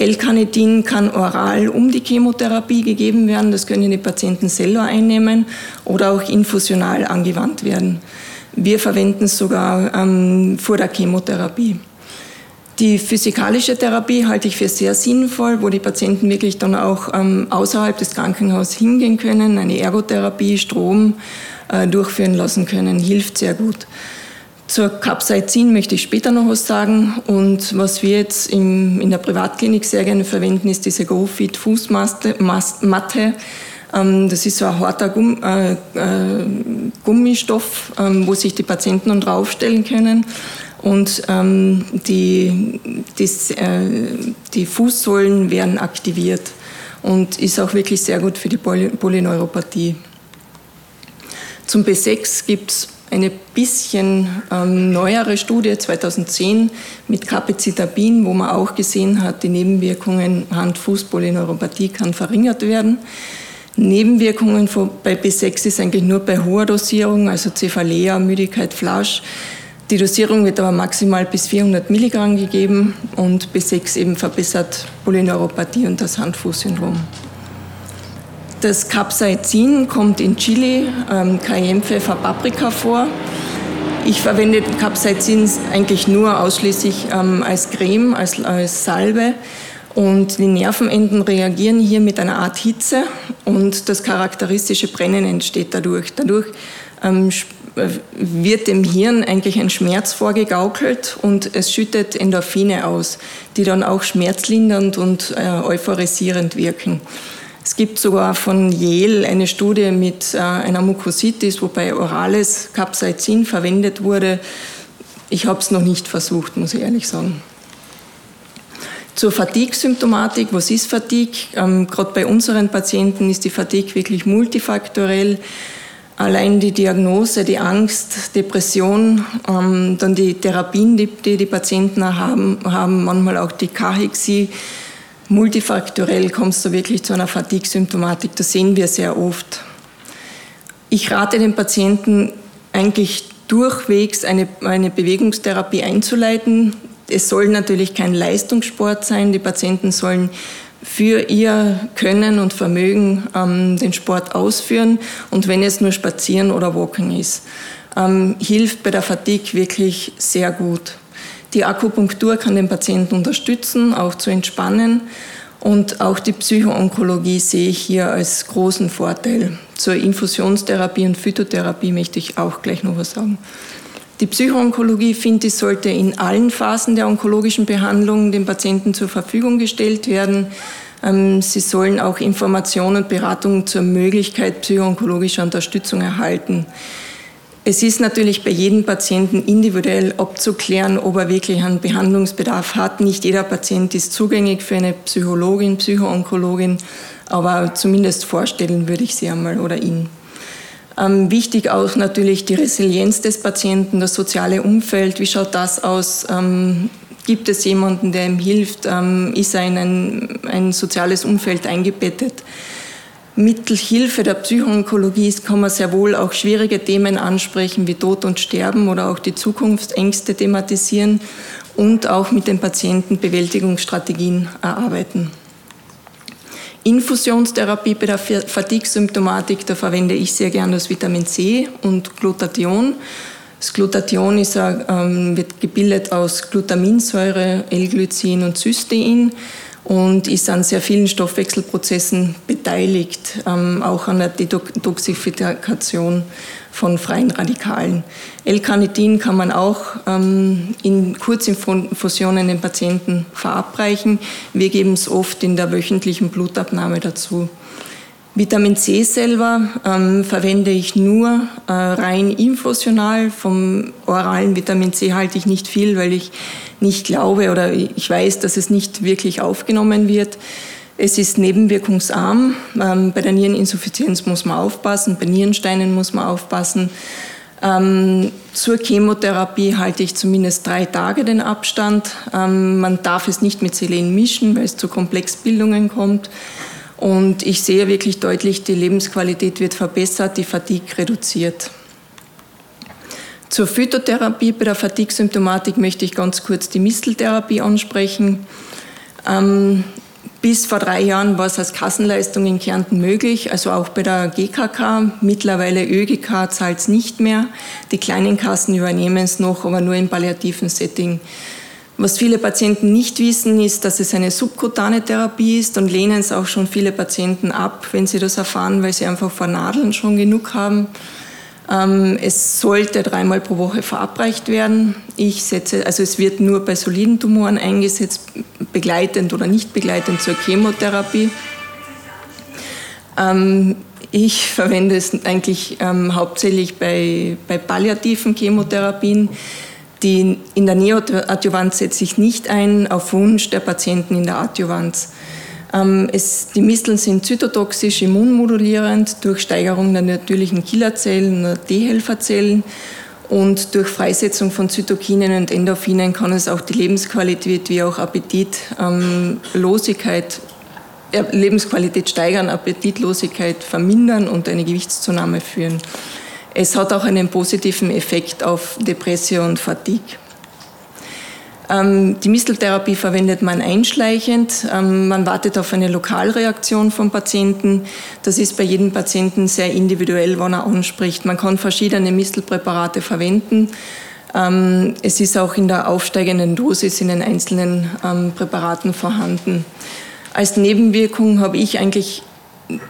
H: L-Carnitin kann oral um die Chemotherapie gegeben werden, das können die Patienten selber einnehmen oder auch infusional angewandt werden. Wir verwenden es sogar ähm, vor der Chemotherapie. Die physikalische Therapie halte ich für sehr sinnvoll, wo die Patienten wirklich dann auch ähm, außerhalb des Krankenhauses hingehen können, eine Ergotherapie, Strom äh, durchführen lassen können, hilft sehr gut. Zur Capsaicin möchte ich später noch was sagen. Und was wir jetzt im, in der Privatklinik sehr gerne verwenden, ist diese GoFit Fußmatte. Ähm, das ist so ein harter Gumm, äh, äh, Gummistoff, ähm, wo sich die Patienten dann draufstellen können und ähm, die, die, äh, die Fußsohlen werden aktiviert und ist auch wirklich sehr gut für die Poly Polyneuropathie. Zum B6 gibt es eine bisschen ähm, neuere Studie 2010 mit Capecitabin, wo man auch gesehen hat, die Nebenwirkungen Hand-Fuß-Polyneuropathie kann verringert werden. Nebenwirkungen bei B6 ist eigentlich nur bei hoher Dosierung, also Cephalea, Müdigkeit, Flasch. Die Dosierung wird aber maximal bis 400 Milligramm gegeben und B6 eben verbessert Polyneuropathie und das Hand-Fuß-Syndrom. Das Capsaicin kommt in Chili, ähm, Cayennepfeffer, Paprika vor. Ich verwende Capsaicin eigentlich nur ausschließlich ähm, als Creme, als, als Salbe. Und die Nervenenden reagieren hier mit einer Art Hitze und das charakteristische Brennen entsteht dadurch. Dadurch ähm, wird dem Hirn eigentlich ein Schmerz vorgegaukelt und es schüttet Endorphine aus, die dann auch schmerzlindernd und äh, euphorisierend wirken. Es gibt sogar von Yale eine Studie mit äh, einer Mukositis, wobei orales Capsaicin verwendet wurde. Ich habe es noch nicht versucht, muss ich ehrlich sagen. Zur Fatigue-Symptomatik, was ist Fatigue? Ähm, Gerade bei unseren Patienten ist die Fatigue wirklich multifaktorell. Allein die Diagnose, die Angst, Depression, ähm, dann die Therapien, die, die die Patienten haben, haben manchmal auch die Kachexie. Multifaktorell kommst du wirklich zu einer Fatigue-Symptomatik. Das sehen wir sehr oft. Ich rate den Patienten eigentlich durchwegs eine, eine Bewegungstherapie einzuleiten. Es soll natürlich kein Leistungssport sein. Die Patienten sollen für ihr Können und Vermögen ähm, den Sport ausführen und wenn es nur Spazieren oder Walken ist. Ähm, hilft bei der Fatigue wirklich sehr gut. Die Akupunktur kann den Patienten unterstützen, auch zu entspannen. Und auch die Psychoonkologie sehe ich hier als großen Vorteil. Zur Infusionstherapie und Phytotherapie möchte ich auch gleich noch was sagen. Die Psychoonkologie, finde ich, sollte in allen Phasen der onkologischen Behandlung den Patienten zur Verfügung gestellt werden. Ähm, sie sollen auch Informationen und Beratungen zur Möglichkeit psychoonkologischer Unterstützung erhalten. Es ist natürlich bei jedem Patienten individuell abzuklären, ob er wirklich einen Behandlungsbedarf hat. Nicht jeder Patient ist zugänglich für eine Psychologin, Psychoonkologin, aber zumindest vorstellen würde ich sie einmal oder ihn. Ähm, wichtig auch natürlich die Resilienz des Patienten, das soziale Umfeld. Wie schaut das aus? Ähm, gibt es jemanden, der ihm hilft? Ähm, ist er in ein, ein soziales Umfeld eingebettet? Mittelhilfe der Psychoonkologie kann man sehr wohl auch schwierige Themen ansprechen wie Tod und Sterben oder auch die Zukunftsängste thematisieren und auch mit den Patienten Bewältigungsstrategien erarbeiten. Infusionstherapie bei der Fatigue-Symptomatik, da verwende ich sehr gerne das Vitamin C und Glutathion. Das Glutathion ist, ähm, wird gebildet aus Glutaminsäure, L-Glycin und Cystein und ist an sehr vielen Stoffwechselprozessen beteiligt, ähm, auch an der Detoxifikation von freien Radikalen. L-Carnitin kann man auch ähm, in Kurzinfusionen den Patienten verabreichen. Wir geben es oft in der wöchentlichen Blutabnahme dazu. Vitamin C selber ähm, verwende ich nur äh, rein infusional. Vom oralen Vitamin C halte ich nicht viel, weil ich nicht glaube oder ich weiß, dass es nicht wirklich aufgenommen wird. Es ist nebenwirkungsarm. Ähm, bei der Niereninsuffizienz muss man aufpassen, bei Nierensteinen muss man aufpassen. Ähm, zur Chemotherapie halte ich zumindest drei Tage den Abstand. Ähm, man darf es nicht mit Selen mischen, weil es zu Komplexbildungen kommt. Und ich sehe wirklich deutlich, die Lebensqualität wird verbessert, die Fatigue reduziert. Zur Phytotherapie bei der Fatigue-Symptomatik möchte ich ganz kurz die Misteltherapie ansprechen. Ähm, bis vor drei Jahren war es als Kassenleistung in Kärnten möglich, also auch bei der GKK. Mittlerweile ÖGK zahlt es nicht mehr. Die kleinen Kassen übernehmen es noch, aber nur im palliativen Setting. Was viele Patienten nicht wissen, ist, dass es eine subkutane Therapie ist und lehnen es auch schon viele Patienten ab, wenn sie das erfahren, weil sie einfach vor Nadeln schon genug haben. Ähm, es sollte dreimal pro Woche verabreicht werden. Ich setze, also es wird nur bei soliden Tumoren eingesetzt, begleitend oder nicht begleitend zur Chemotherapie. Ähm, ich verwende es eigentlich ähm, hauptsächlich bei, bei palliativen Chemotherapien. Die in der Neoadjuvanz setze ich nicht ein, auf Wunsch der Patienten in der Adjuvanz. Ähm, es, die Misteln sind zytotoxisch, immunmodulierend durch Steigerung der natürlichen Killerzellen oder T-Helferzellen und durch Freisetzung von Zytokinen und Endorphinen kann es auch die Lebensqualität wie auch Appetitlosigkeit, ähm, äh, Lebensqualität steigern, Appetitlosigkeit vermindern und eine Gewichtszunahme führen. Es hat auch einen positiven Effekt auf Depression und Fatigue. Ähm, die Misteltherapie verwendet man einschleichend. Ähm, man wartet auf eine Lokalreaktion vom Patienten. Das ist bei jedem Patienten sehr individuell, wann er anspricht. Man kann verschiedene Mistelpräparate verwenden. Ähm, es ist auch in der aufsteigenden Dosis in den einzelnen Präparaten vorhanden. Als Nebenwirkung habe ich eigentlich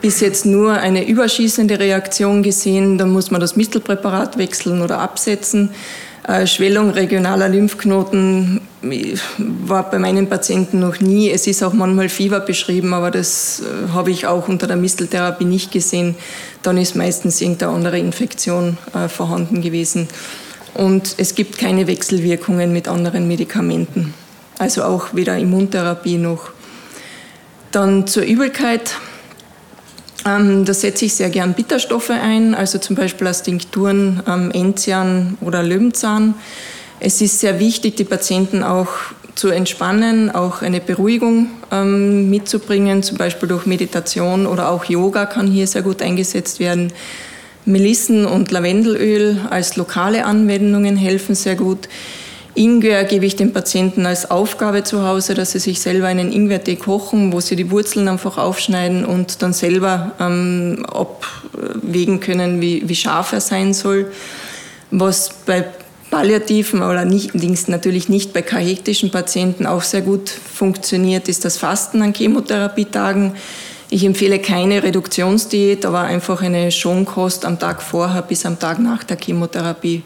H: bis jetzt nur eine überschießende Reaktion gesehen. Da muss man das Mistelpräparat wechseln oder absetzen. Äh, Schwellung regionaler Lymphknoten war bei meinen Patienten noch nie. Es ist auch manchmal Fieber beschrieben, aber das äh, habe ich auch unter der Misteltherapie nicht gesehen. Dann ist meistens irgendeine andere Infektion äh, vorhanden gewesen. Und es gibt keine Wechselwirkungen mit anderen Medikamenten. Also auch weder Immuntherapie noch. Dann zur Übelkeit. Ähm, da setze ich sehr gern Bitterstoffe ein, also zum Beispiel aus Tinkturen ähm, Enzian oder Löwenzahn. Es ist sehr wichtig, die Patienten auch zu entspannen, auch eine Beruhigung ähm, mitzubringen, zum Beispiel durch Meditation oder auch Yoga kann hier sehr gut eingesetzt werden. Melissen- und Lavendelöl als lokale Anwendungen helfen sehr gut. Ingwer gebe ich den Patienten als Aufgabe zu Hause, dass sie sich selber einen Ingwertee kochen, wo sie die Wurzeln einfach aufschneiden und dann selber ähm, abwägen können, wie, wie scharf er sein soll. Was bei palliativen oder nicht, natürlich nicht bei kahektischen Patienten auch sehr gut funktioniert, ist das Fasten an Chemotherapietagen. Ich empfehle keine Reduktionsdiät, aber einfach eine Schonkost am Tag vorher bis am Tag nach der Chemotherapie.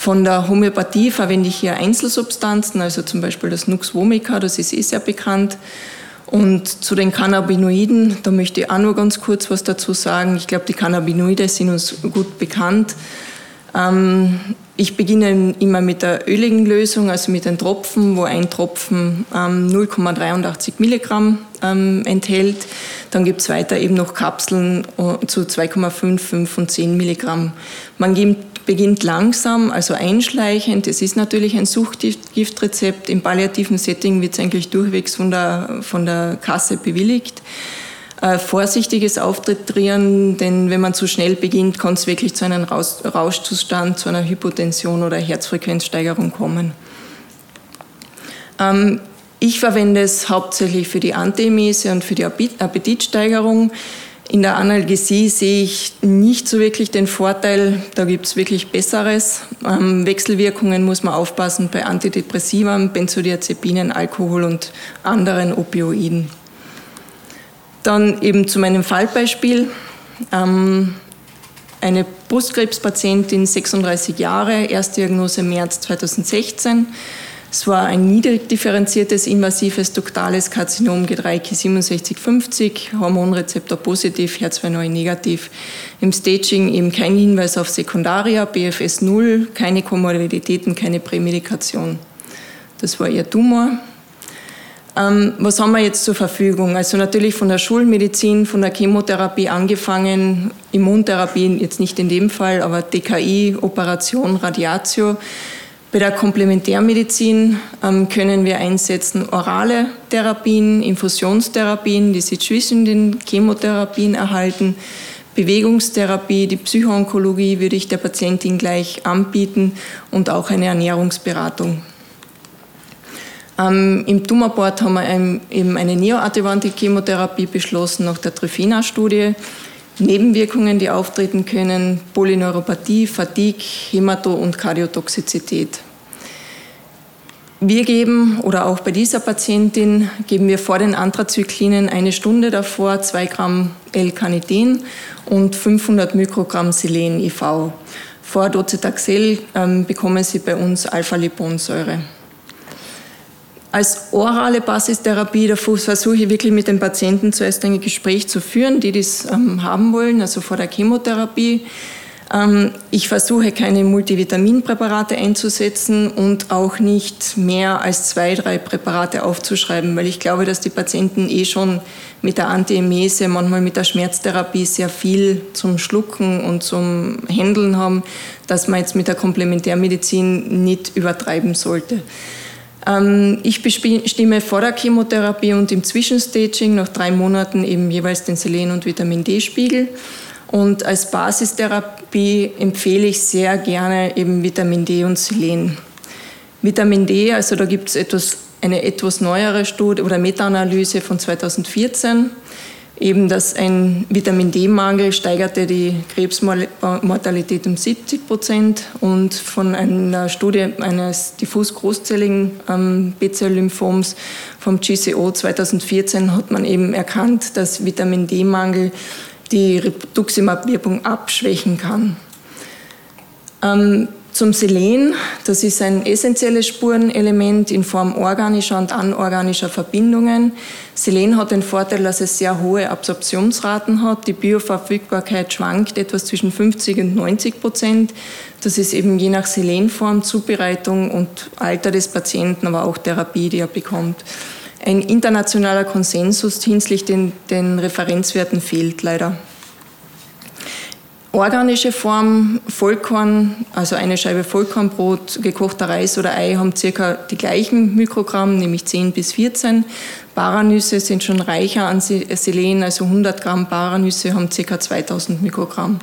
H: Von der Homöopathie verwende ich hier Einzelsubstanzen, also zum Beispiel das Nux vomica, das ist eh sehr bekannt. Und zu den Cannabinoiden, da möchte ich auch nur ganz kurz was dazu sagen. Ich glaube, die Cannabinoide sind uns gut bekannt. Ähm, ich beginne immer mit der öligen Lösung, also mit den Tropfen, wo ein Tropfen ähm, 0,83 Milligramm ähm, enthält. Dann gibt es weiter eben noch Kapseln äh, zu 2,5, 5 und 10 Milligramm. Man gibt, beginnt langsam, also einschleichend. Es ist natürlich ein Suchtgiftrezept. Im palliativen Setting wird es eigentlich durchwegs von der, von der Kasse bewilligt äh, vorsichtiges Auftritt-Trieren, denn wenn man zu schnell beginnt, kann es wirklich zu einem Rauschzustand, zu einer Hypotension oder Herzfrequenzsteigerung kommen. Ähm, ich verwende es hauptsächlich für die Antiemese und für die Appetitsteigerung. In der Analgesie sehe ich nicht so wirklich den Vorteil, da gibt es wirklich Besseres. Ähm, Wechselwirkungen muss man aufpassen bei Antidepressivern, Benzodiazepinen, Alkohol und anderen Opioiden. Dann eben zu meinem Fallbeispiel. Ähm, eine Brustkrebspatientin, 36 Jahre, Erstdiagnose März 2016. Es war ein niedrig differenziertes invasives duktales Karzinom G3K6750, Hormonrezeptor positiv, HER2-neu negativ. Im Staging eben kein Hinweis auf Sekundaria, BFS 0, keine Komorbiditäten, keine Prämedikation. Das war ihr Tumor. Ähm, was haben wir jetzt zur Verfügung? Also natürlich von der Schulmedizin, von der Chemotherapie angefangen, Immuntherapie jetzt nicht in dem Fall, aber DKI, Operation, Radiatio. Bei der Komplementärmedizin ähm, können wir einsetzen orale Therapien, Infusionstherapien, die sie zwischen den Chemotherapien erhalten. Bewegungstherapie, die Psychoonkologie würde ich der Patientin gleich anbieten und auch eine Ernährungsberatung. Ähm, Im Tumorboard haben wir eben eine neoadjuvante Chemotherapie beschlossen nach der Trifena-Studie. Nebenwirkungen, die auftreten können, Polyneuropathie, Fatigue, Hämato- und Kardiotoxizität. Wir geben, oder auch bei dieser Patientin, geben wir vor den Anthrazyklinen eine Stunde davor 2 Gramm L-Carnitine und 500 Mikrogramm Selen IV. Vor Docetaxel ähm, bekommen Sie bei uns Alpha-Liponsäure. Als orale Basistherapie, da versuche ich wirklich mit den Patienten zuerst ein Gespräch zu führen, die das ähm, haben wollen, also vor der Chemotherapie. Ähm, ich versuche keine Multivitaminpräparate einzusetzen und auch nicht mehr als zwei, drei Präparate aufzuschreiben, weil ich glaube, dass die Patienten eh schon mit der Antiemese, manchmal mit der Schmerztherapie sehr viel zum Schlucken und zum Händeln haben, dass man jetzt mit der Komplementärmedizin nicht übertreiben sollte. Ähm, ich bestimme vor der Chemotherapie und im Zwischenstaging nach drei Monaten eben jeweils den Selen- und Vitamin D-Spiegel. Und als Basistherapie empfehle ich sehr gerne eben Vitamin D und Selen. Vitamin D, also da gibt es etwas, eine etwas neuere Studie oder Meta-Analyse von 2014 eben, dass ein Vitamin D-Mangel steigerte die Krebsmortalität um 70 Prozent und von einer Studie eines diffus großzelligen ähm, B-Zell-Lymphoms vom GCO 2014 hat man eben erkannt, dass Vitamin D-Mangel die Rituximab-Wirkung abschwächen kann. Ähm, zum Selen, das ist ein essentielles Spurenelement in Form organischer und anorganischer Verbindungen. Selen hat den Vorteil, dass es sehr hohe Absorptionsraten hat. Die Bioverfügbarkeit schwankt etwas zwischen 50 und 90 Prozent. Das ist eben je nach Selenform, Zubereitung und Alter des Patienten, aber auch Therapie, die er bekommt. Ein internationaler Konsensus hinsichtlich den, den Referenzwerten fehlt leider. Organische Form, Vollkorn, also eine Scheibe Vollkornbrot, gekochter Reis oder Ei haben circa die gleichen Mikrogramm, nämlich 10 bis 14. Paranüsse sind schon reicher an Selen, also 100 Gramm Paranüsse haben circa 2000 Mikrogramm.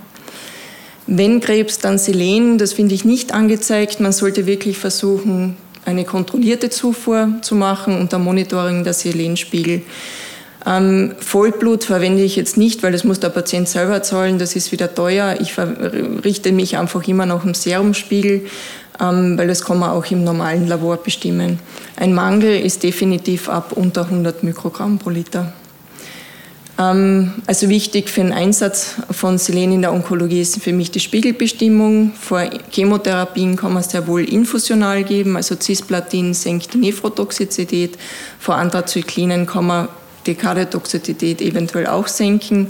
H: Wenn Krebs, dann Selen, das finde ich nicht angezeigt. Man sollte wirklich versuchen, eine kontrollierte Zufuhr zu machen unter Monitoring der Selenspiegel. Ähm, Vollblut verwende ich jetzt nicht, weil das muss der Patient selber zahlen, das ist wieder teuer. Ich richte mich einfach immer nach dem Serumspiegel, ähm, weil das kann man auch im normalen Labor bestimmen. Ein Mangel ist definitiv ab unter 100 Mikrogramm pro Liter. Ähm, also wichtig für den Einsatz von Selen in der Onkologie ist für mich die Spiegelbestimmung. Vor Chemotherapien kann man es sehr wohl infusional geben, also Cisplatin senkt die Nephrotoxizität. Vor Anthrazyklinen kann man die Kardiotoxizität eventuell auch senken.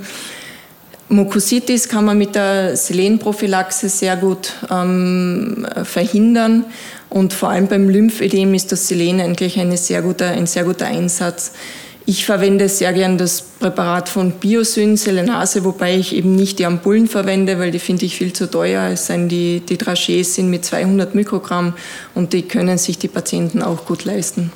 H: Mucositis kann man mit der Selenprophylaxe sehr gut ähm, verhindern und vor allem beim Lymphödem ist das Selen eigentlich eine sehr guter, ein sehr guter Einsatz. Ich verwende sehr gern das Präparat von Biosyn, Selenase, wobei ich eben nicht die Ampullen verwende, weil die finde ich viel zu teuer. Es sind die, die Dragés sind mit 200 Mikrogramm und die können sich die Patienten auch gut leisten.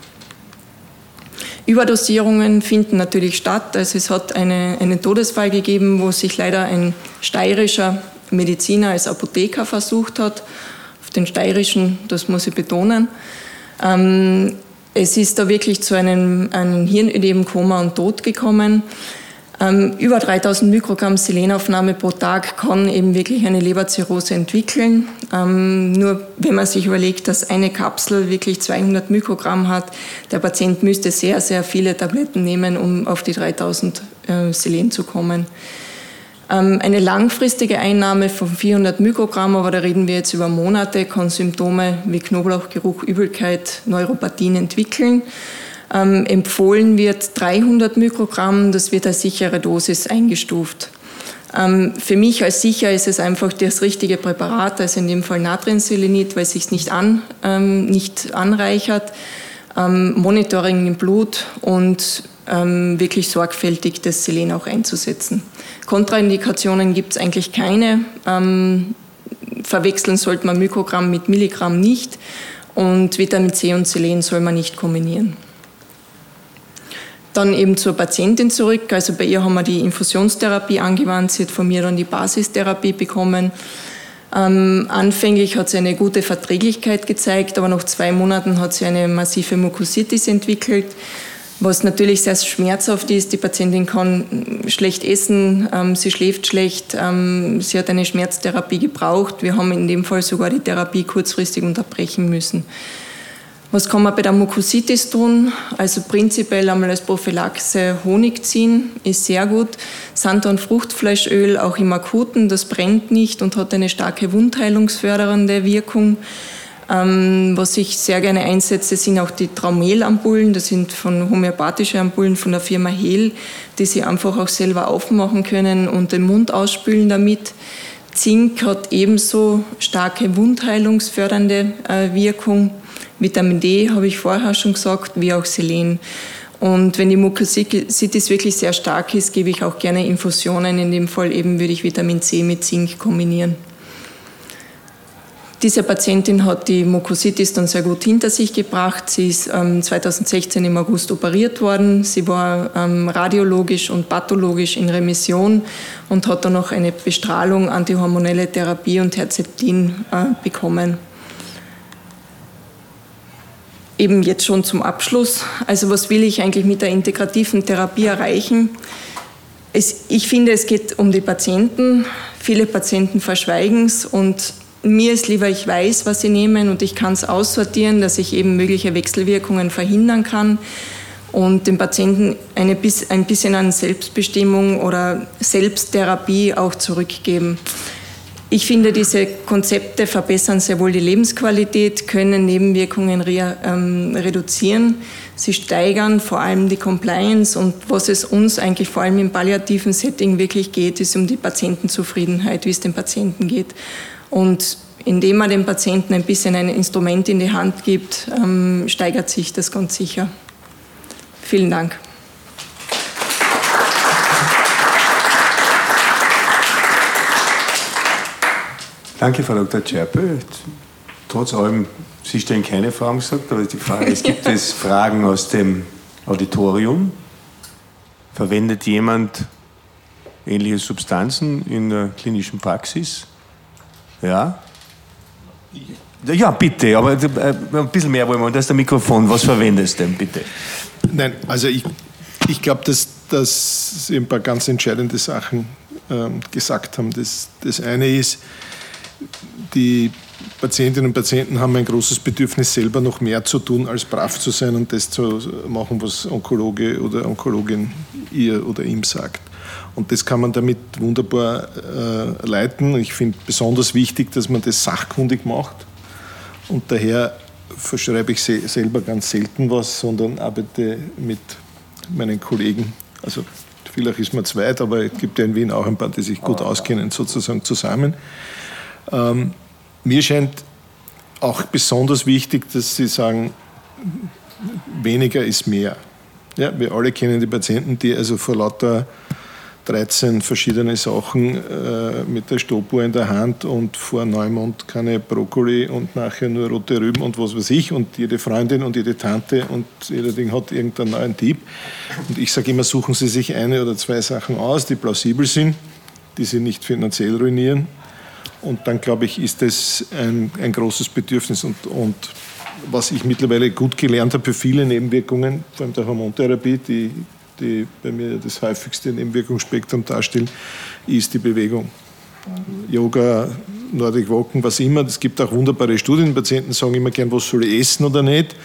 H: Überdosierungen finden natürlich statt. Also es hat eine, einen Todesfall gegeben, wo sich leider ein steirischer Mediziner als Apotheker versucht hat. Auf den steirischen, das muss ich betonen. Ähm, es ist da wirklich zu einem, einem Hirnödem, Koma und Tod gekommen. Ähm, über 3000 Mikrogramm Selenaufnahme pro Tag kann eben wirklich eine Leberzirrhose entwickeln. Ähm, nur wenn man sich überlegt, dass eine Kapsel wirklich 200 Mikrogramm hat, der Patient müsste sehr, sehr viele Tabletten nehmen, um auf die 3000 äh, Selen zu kommen. Ähm, eine langfristige Einnahme von 400 Mikrogramm, aber da reden wir jetzt über Monate, kann Symptome wie Knoblauchgeruch, Übelkeit, Neuropathien entwickeln. Ähm, empfohlen wird 300 Mikrogramm, das wird als sichere Dosis eingestuft. Ähm, für mich als sicher ist es einfach das richtige Präparat, also in dem Fall Natriumselenit, weil es sich nicht, an, ähm, nicht anreichert. Ähm, Monitoring im Blut und ähm, wirklich sorgfältig das Selen auch einzusetzen. Kontraindikationen gibt es eigentlich keine. Ähm, verwechseln sollte man Mikrogramm mit Milligramm nicht und Vitamin C und Selen soll man nicht kombinieren. Dann eben zur Patientin zurück. Also bei ihr haben wir die Infusionstherapie angewandt. Sie hat von mir dann die Basistherapie bekommen. Ähm, anfänglich hat sie eine gute Verträglichkeit gezeigt, aber nach zwei Monaten hat sie eine massive Mukositis entwickelt, was natürlich sehr schmerzhaft ist. Die Patientin kann schlecht essen, ähm, sie schläft schlecht, ähm, sie hat eine Schmerztherapie gebraucht. Wir haben in dem Fall sogar die Therapie kurzfristig unterbrechen müssen. Was kann man bei der Mukositis tun? Also prinzipiell einmal als Prophylaxe Honig ziehen, ist sehr gut. Sand- und Fruchtfleischöl auch im Akuten, das brennt nicht und hat eine starke wundheilungsfördernde Wirkung. Ähm, was ich sehr gerne einsetze, sind auch die Traumel-Ampullen. Das sind von homöopathische Ampullen von der Firma Hehl, die Sie einfach auch selber aufmachen können und den Mund ausspülen damit. Zink hat ebenso starke wundheilungsfördernde äh, Wirkung. Vitamin D habe ich vorher schon gesagt, wie auch Selen. Und wenn die Mukositis wirklich sehr stark ist, gebe ich auch gerne Infusionen. In dem Fall eben würde ich Vitamin C mit Zink kombinieren. Diese Patientin hat die Mukositis dann sehr gut hinter sich gebracht. Sie ist ähm, 2016 im August operiert worden. Sie war ähm, radiologisch und pathologisch in Remission und hat dann noch eine Bestrahlung, antihormonelle Therapie und Herzeptin äh, bekommen eben jetzt schon zum Abschluss. Also was will ich eigentlich mit der integrativen Therapie erreichen? Es, ich finde, es geht um die Patienten. Viele Patienten verschweigen es und mir ist lieber, ich weiß, was sie nehmen und ich kann es aussortieren, dass ich eben mögliche Wechselwirkungen verhindern kann und dem Patienten eine, ein bisschen an Selbstbestimmung oder Selbsttherapie auch zurückgeben. Ich finde, diese Konzepte verbessern sehr wohl die Lebensqualität, können Nebenwirkungen re ähm, reduzieren. Sie steigern vor allem die Compliance und was es uns eigentlich vor allem im palliativen Setting wirklich geht, ist um die Patientenzufriedenheit, wie es dem Patienten geht. Und indem man dem Patienten ein bisschen ein Instrument in die Hand gibt, ähm, steigert sich das ganz sicher. Vielen Dank.
B: Danke, Frau Dr. Tscherpe. Trotz allem, Sie stellen keine Fragen gesagt, aber die Frage ist, gibt es Fragen aus dem Auditorium? Verwendet jemand ähnliche Substanzen in der klinischen Praxis? Ja? Ja, bitte, aber äh, ein bisschen mehr wollen wir. Und das ist der Mikrofon. Was verwendest du denn, bitte?
A: Nein, also ich, ich glaube, dass, dass Sie ein paar ganz entscheidende Sachen ähm, gesagt haben. Das, das eine ist, die Patientinnen und Patienten haben ein großes Bedürfnis, selber noch mehr zu tun, als brav zu sein und das zu machen, was Onkologe oder Onkologin ihr oder ihm sagt. Und das kann man damit wunderbar äh, leiten. Ich finde besonders wichtig, dass man das sachkundig macht. Und daher verschreibe ich selber ganz selten was, sondern arbeite mit meinen Kollegen, also vielleicht ist man zweit, aber es gibt ja in Wien auch ein paar, die sich gut auskennen, sozusagen zusammen. Ähm, mir scheint auch besonders wichtig, dass Sie sagen, weniger ist mehr. Ja, wir alle kennen die Patienten, die also vor lauter 13 verschiedene Sachen äh, mit der Stoppuhr in der Hand und vor Neumond keine Brokkoli und nachher nur rote Rüben und was weiß ich und jede Freundin und jede Tante und jeder Ding hat irgendeinen neuen Tipp. Und ich sage immer, suchen Sie sich eine oder zwei Sachen aus, die plausibel sind, die Sie nicht finanziell ruinieren. Und dann, glaube ich, ist das ein, ein großes Bedürfnis und, und was ich mittlerweile gut gelernt habe für viele Nebenwirkungen, vor allem der Hormontherapie, die die bei mir das häufigste Nebenwirkungsspektrum darstellen, ist die Bewegung. Yoga, Nordic Walken, was immer. Es gibt auch wunderbare Studien. Patienten sagen immer gern, was soll ich essen oder nicht.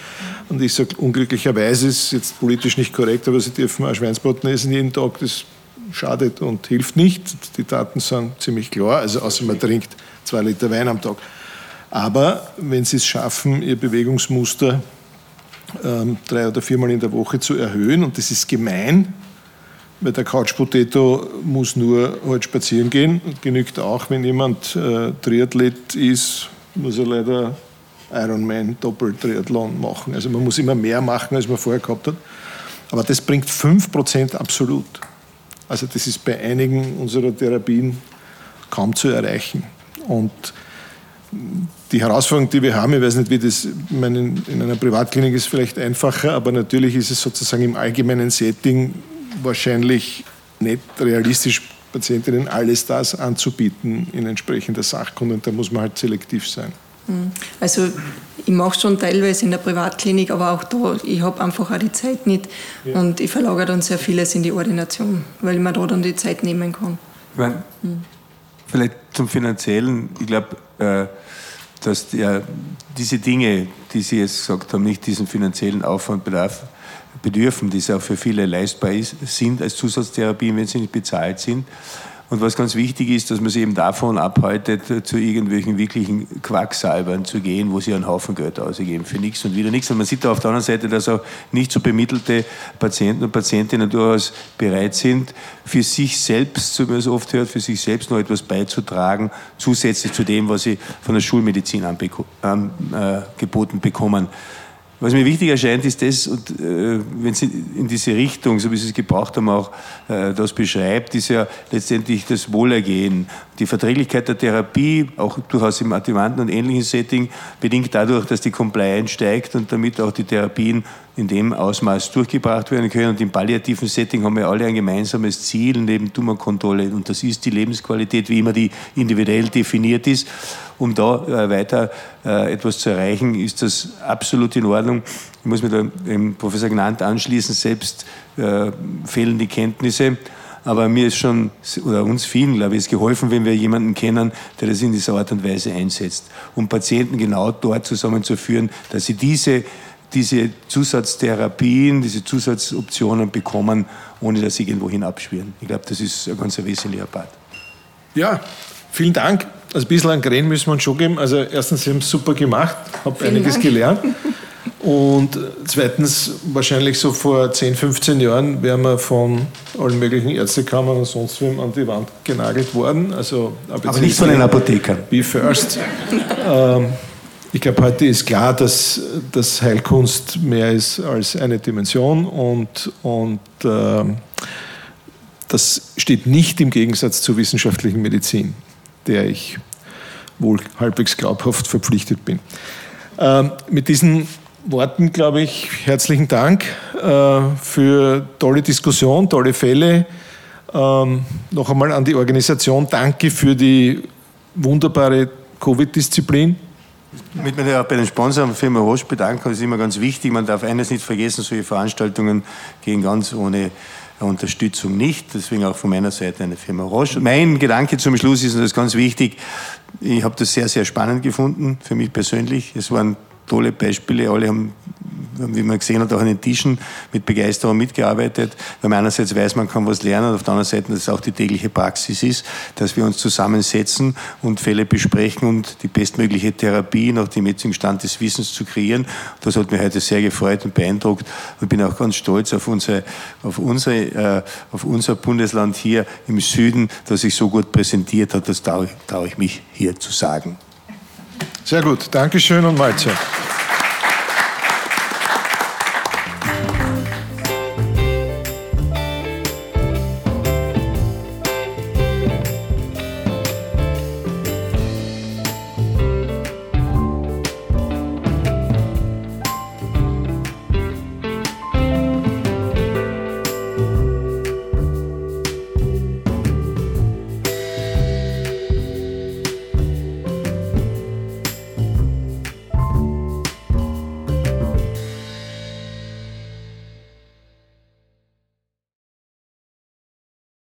A: Und ich sage, unglücklicherweise ist jetzt politisch nicht korrekt, aber sie dürfen auch Schweinsbraten essen jeden Tag. Das schadet und hilft nicht. Die Daten sind ziemlich klar. Also außer man trinkt zwei Liter Wein am Tag. Aber wenn Sie es schaffen, Ihr Bewegungsmuster ähm, drei oder viermal in der Woche zu erhöhen. Und das ist gemein, weil der Couch Potato muss nur halt spazieren gehen. Genügt auch, wenn jemand äh, Triathlet ist, muss er leider Ironman Doppel-Triathlon machen. Also man muss immer mehr machen, als man vorher gehabt hat. Aber das bringt 5% absolut. Also das ist bei einigen unserer Therapien kaum zu erreichen. Und die Herausforderung, die wir haben, ich weiß nicht, wie das in einer Privatklinik ist vielleicht einfacher, aber natürlich ist es sozusagen im allgemeinen Setting wahrscheinlich nicht realistisch, Patientinnen alles das anzubieten in entsprechender Sachkunde. Und da muss man halt selektiv sein.
H: Hm. Also ich mache schon teilweise in der Privatklinik, aber auch da, ich habe einfach auch die Zeit nicht. Ja. Und ich verlagere dann sehr vieles in die Ordination, weil ich mir da dann die Zeit nehmen kann.
B: Ich meine, hm. Vielleicht zum Finanziellen. Ich glaube, äh, dass der, diese Dinge, die Sie jetzt gesagt haben, nicht diesen finanziellen Aufwand bedarf, bedürfen, die auch für viele leistbar ist, sind als Zusatztherapien, wenn sie nicht bezahlt sind. Und was ganz wichtig ist, dass man sich eben davon abhaltet, zu irgendwelchen wirklichen Quacksalbern zu gehen, wo sie einen Haufen Geld ausgeben für nichts und wieder nichts. Und man sieht da auf der anderen Seite, dass auch nicht so bemittelte Patienten und Patientinnen durchaus bereit sind, für sich selbst, so wie man es oft hört, für sich selbst noch etwas beizutragen, zusätzlich zu dem, was sie von der Schulmedizin angeboten bekommen. Was mir wichtig erscheint, ist das, und äh, wenn Sie in diese Richtung, so wie Sie es gebraucht haben, auch äh, das beschreibt, ist ja letztendlich das Wohlergehen. Die Verträglichkeit der Therapie, auch durchaus im Adjuvanten und ähnlichen Setting, bedingt dadurch, dass die Compliance steigt und damit auch die Therapien in dem Ausmaß durchgebracht werden können. Und im palliativen Setting haben wir alle ein gemeinsames Ziel neben Tumorkontrolle und das ist die Lebensqualität, wie immer die individuell definiert ist. Um da äh, weiter äh, etwas zu erreichen, ist das absolut in Ordnung. Ich muss mir da dem Professor Gnant anschließen, selbst äh, fehlen die Kenntnisse. Aber mir ist schon, oder uns vielen, glaube ich, ist geholfen, wenn wir jemanden kennen, der das in dieser Art und Weise einsetzt, um Patienten genau dort zusammenzuführen, dass sie diese diese Zusatztherapien, diese Zusatzoptionen bekommen, ohne dass sie irgendwo hinabschwirren. Ich glaube, das ist ein ganz wesentlicher Part.
A: Ja, vielen Dank. Also ein bisschen an Gren müssen wir uns schon geben. Also erstens, Sie haben es super gemacht, habe einiges Dank. gelernt. Und zweitens, wahrscheinlich so vor 10, 15 Jahren wären wir von allen möglichen Ärztekammern und sonst wem an die Wand genagelt worden. Also,
B: aber nicht von den Apothekern.
A: Be first. ähm, ich glaube, heute ist klar, dass, dass Heilkunst mehr ist als eine Dimension und, und äh, das steht nicht im Gegensatz zur wissenschaftlichen Medizin, der ich wohl halbwegs glaubhaft verpflichtet bin. Ähm, mit diesen Worten, glaube ich, herzlichen Dank äh, für tolle Diskussion, tolle Fälle. Ähm, noch einmal an die Organisation, danke für die wunderbare Covid-Disziplin
B: mich auch bei den Sponsoren der Firma Roche bedanken. Das ist immer ganz wichtig. Man darf eines nicht vergessen, solche Veranstaltungen gehen ganz ohne Unterstützung nicht. Deswegen auch von meiner Seite eine Firma Roche. Mein Gedanke zum Schluss ist, und das ist ganz wichtig, ich habe das sehr, sehr spannend gefunden, für mich persönlich. Es waren tolle Beispiele, alle haben wie man gesehen hat, auch an den Tischen mit Begeisterung mitgearbeitet. Weil man einerseits weiß, man kann was lernen, auf der anderen Seite, dass es auch die tägliche Praxis ist, dass wir uns zusammensetzen und Fälle besprechen und die bestmögliche Therapie nach dem jetzigen Stand des Wissens zu kreieren. Das hat mich heute sehr gefreut und beeindruckt und bin auch ganz stolz auf, unsere, auf, unsere, äh, auf unser Bundesland hier im Süden, das sich so gut präsentiert hat. Das traue ich mich hier zu sagen.
A: Sehr gut, Dankeschön und Mahlzeit.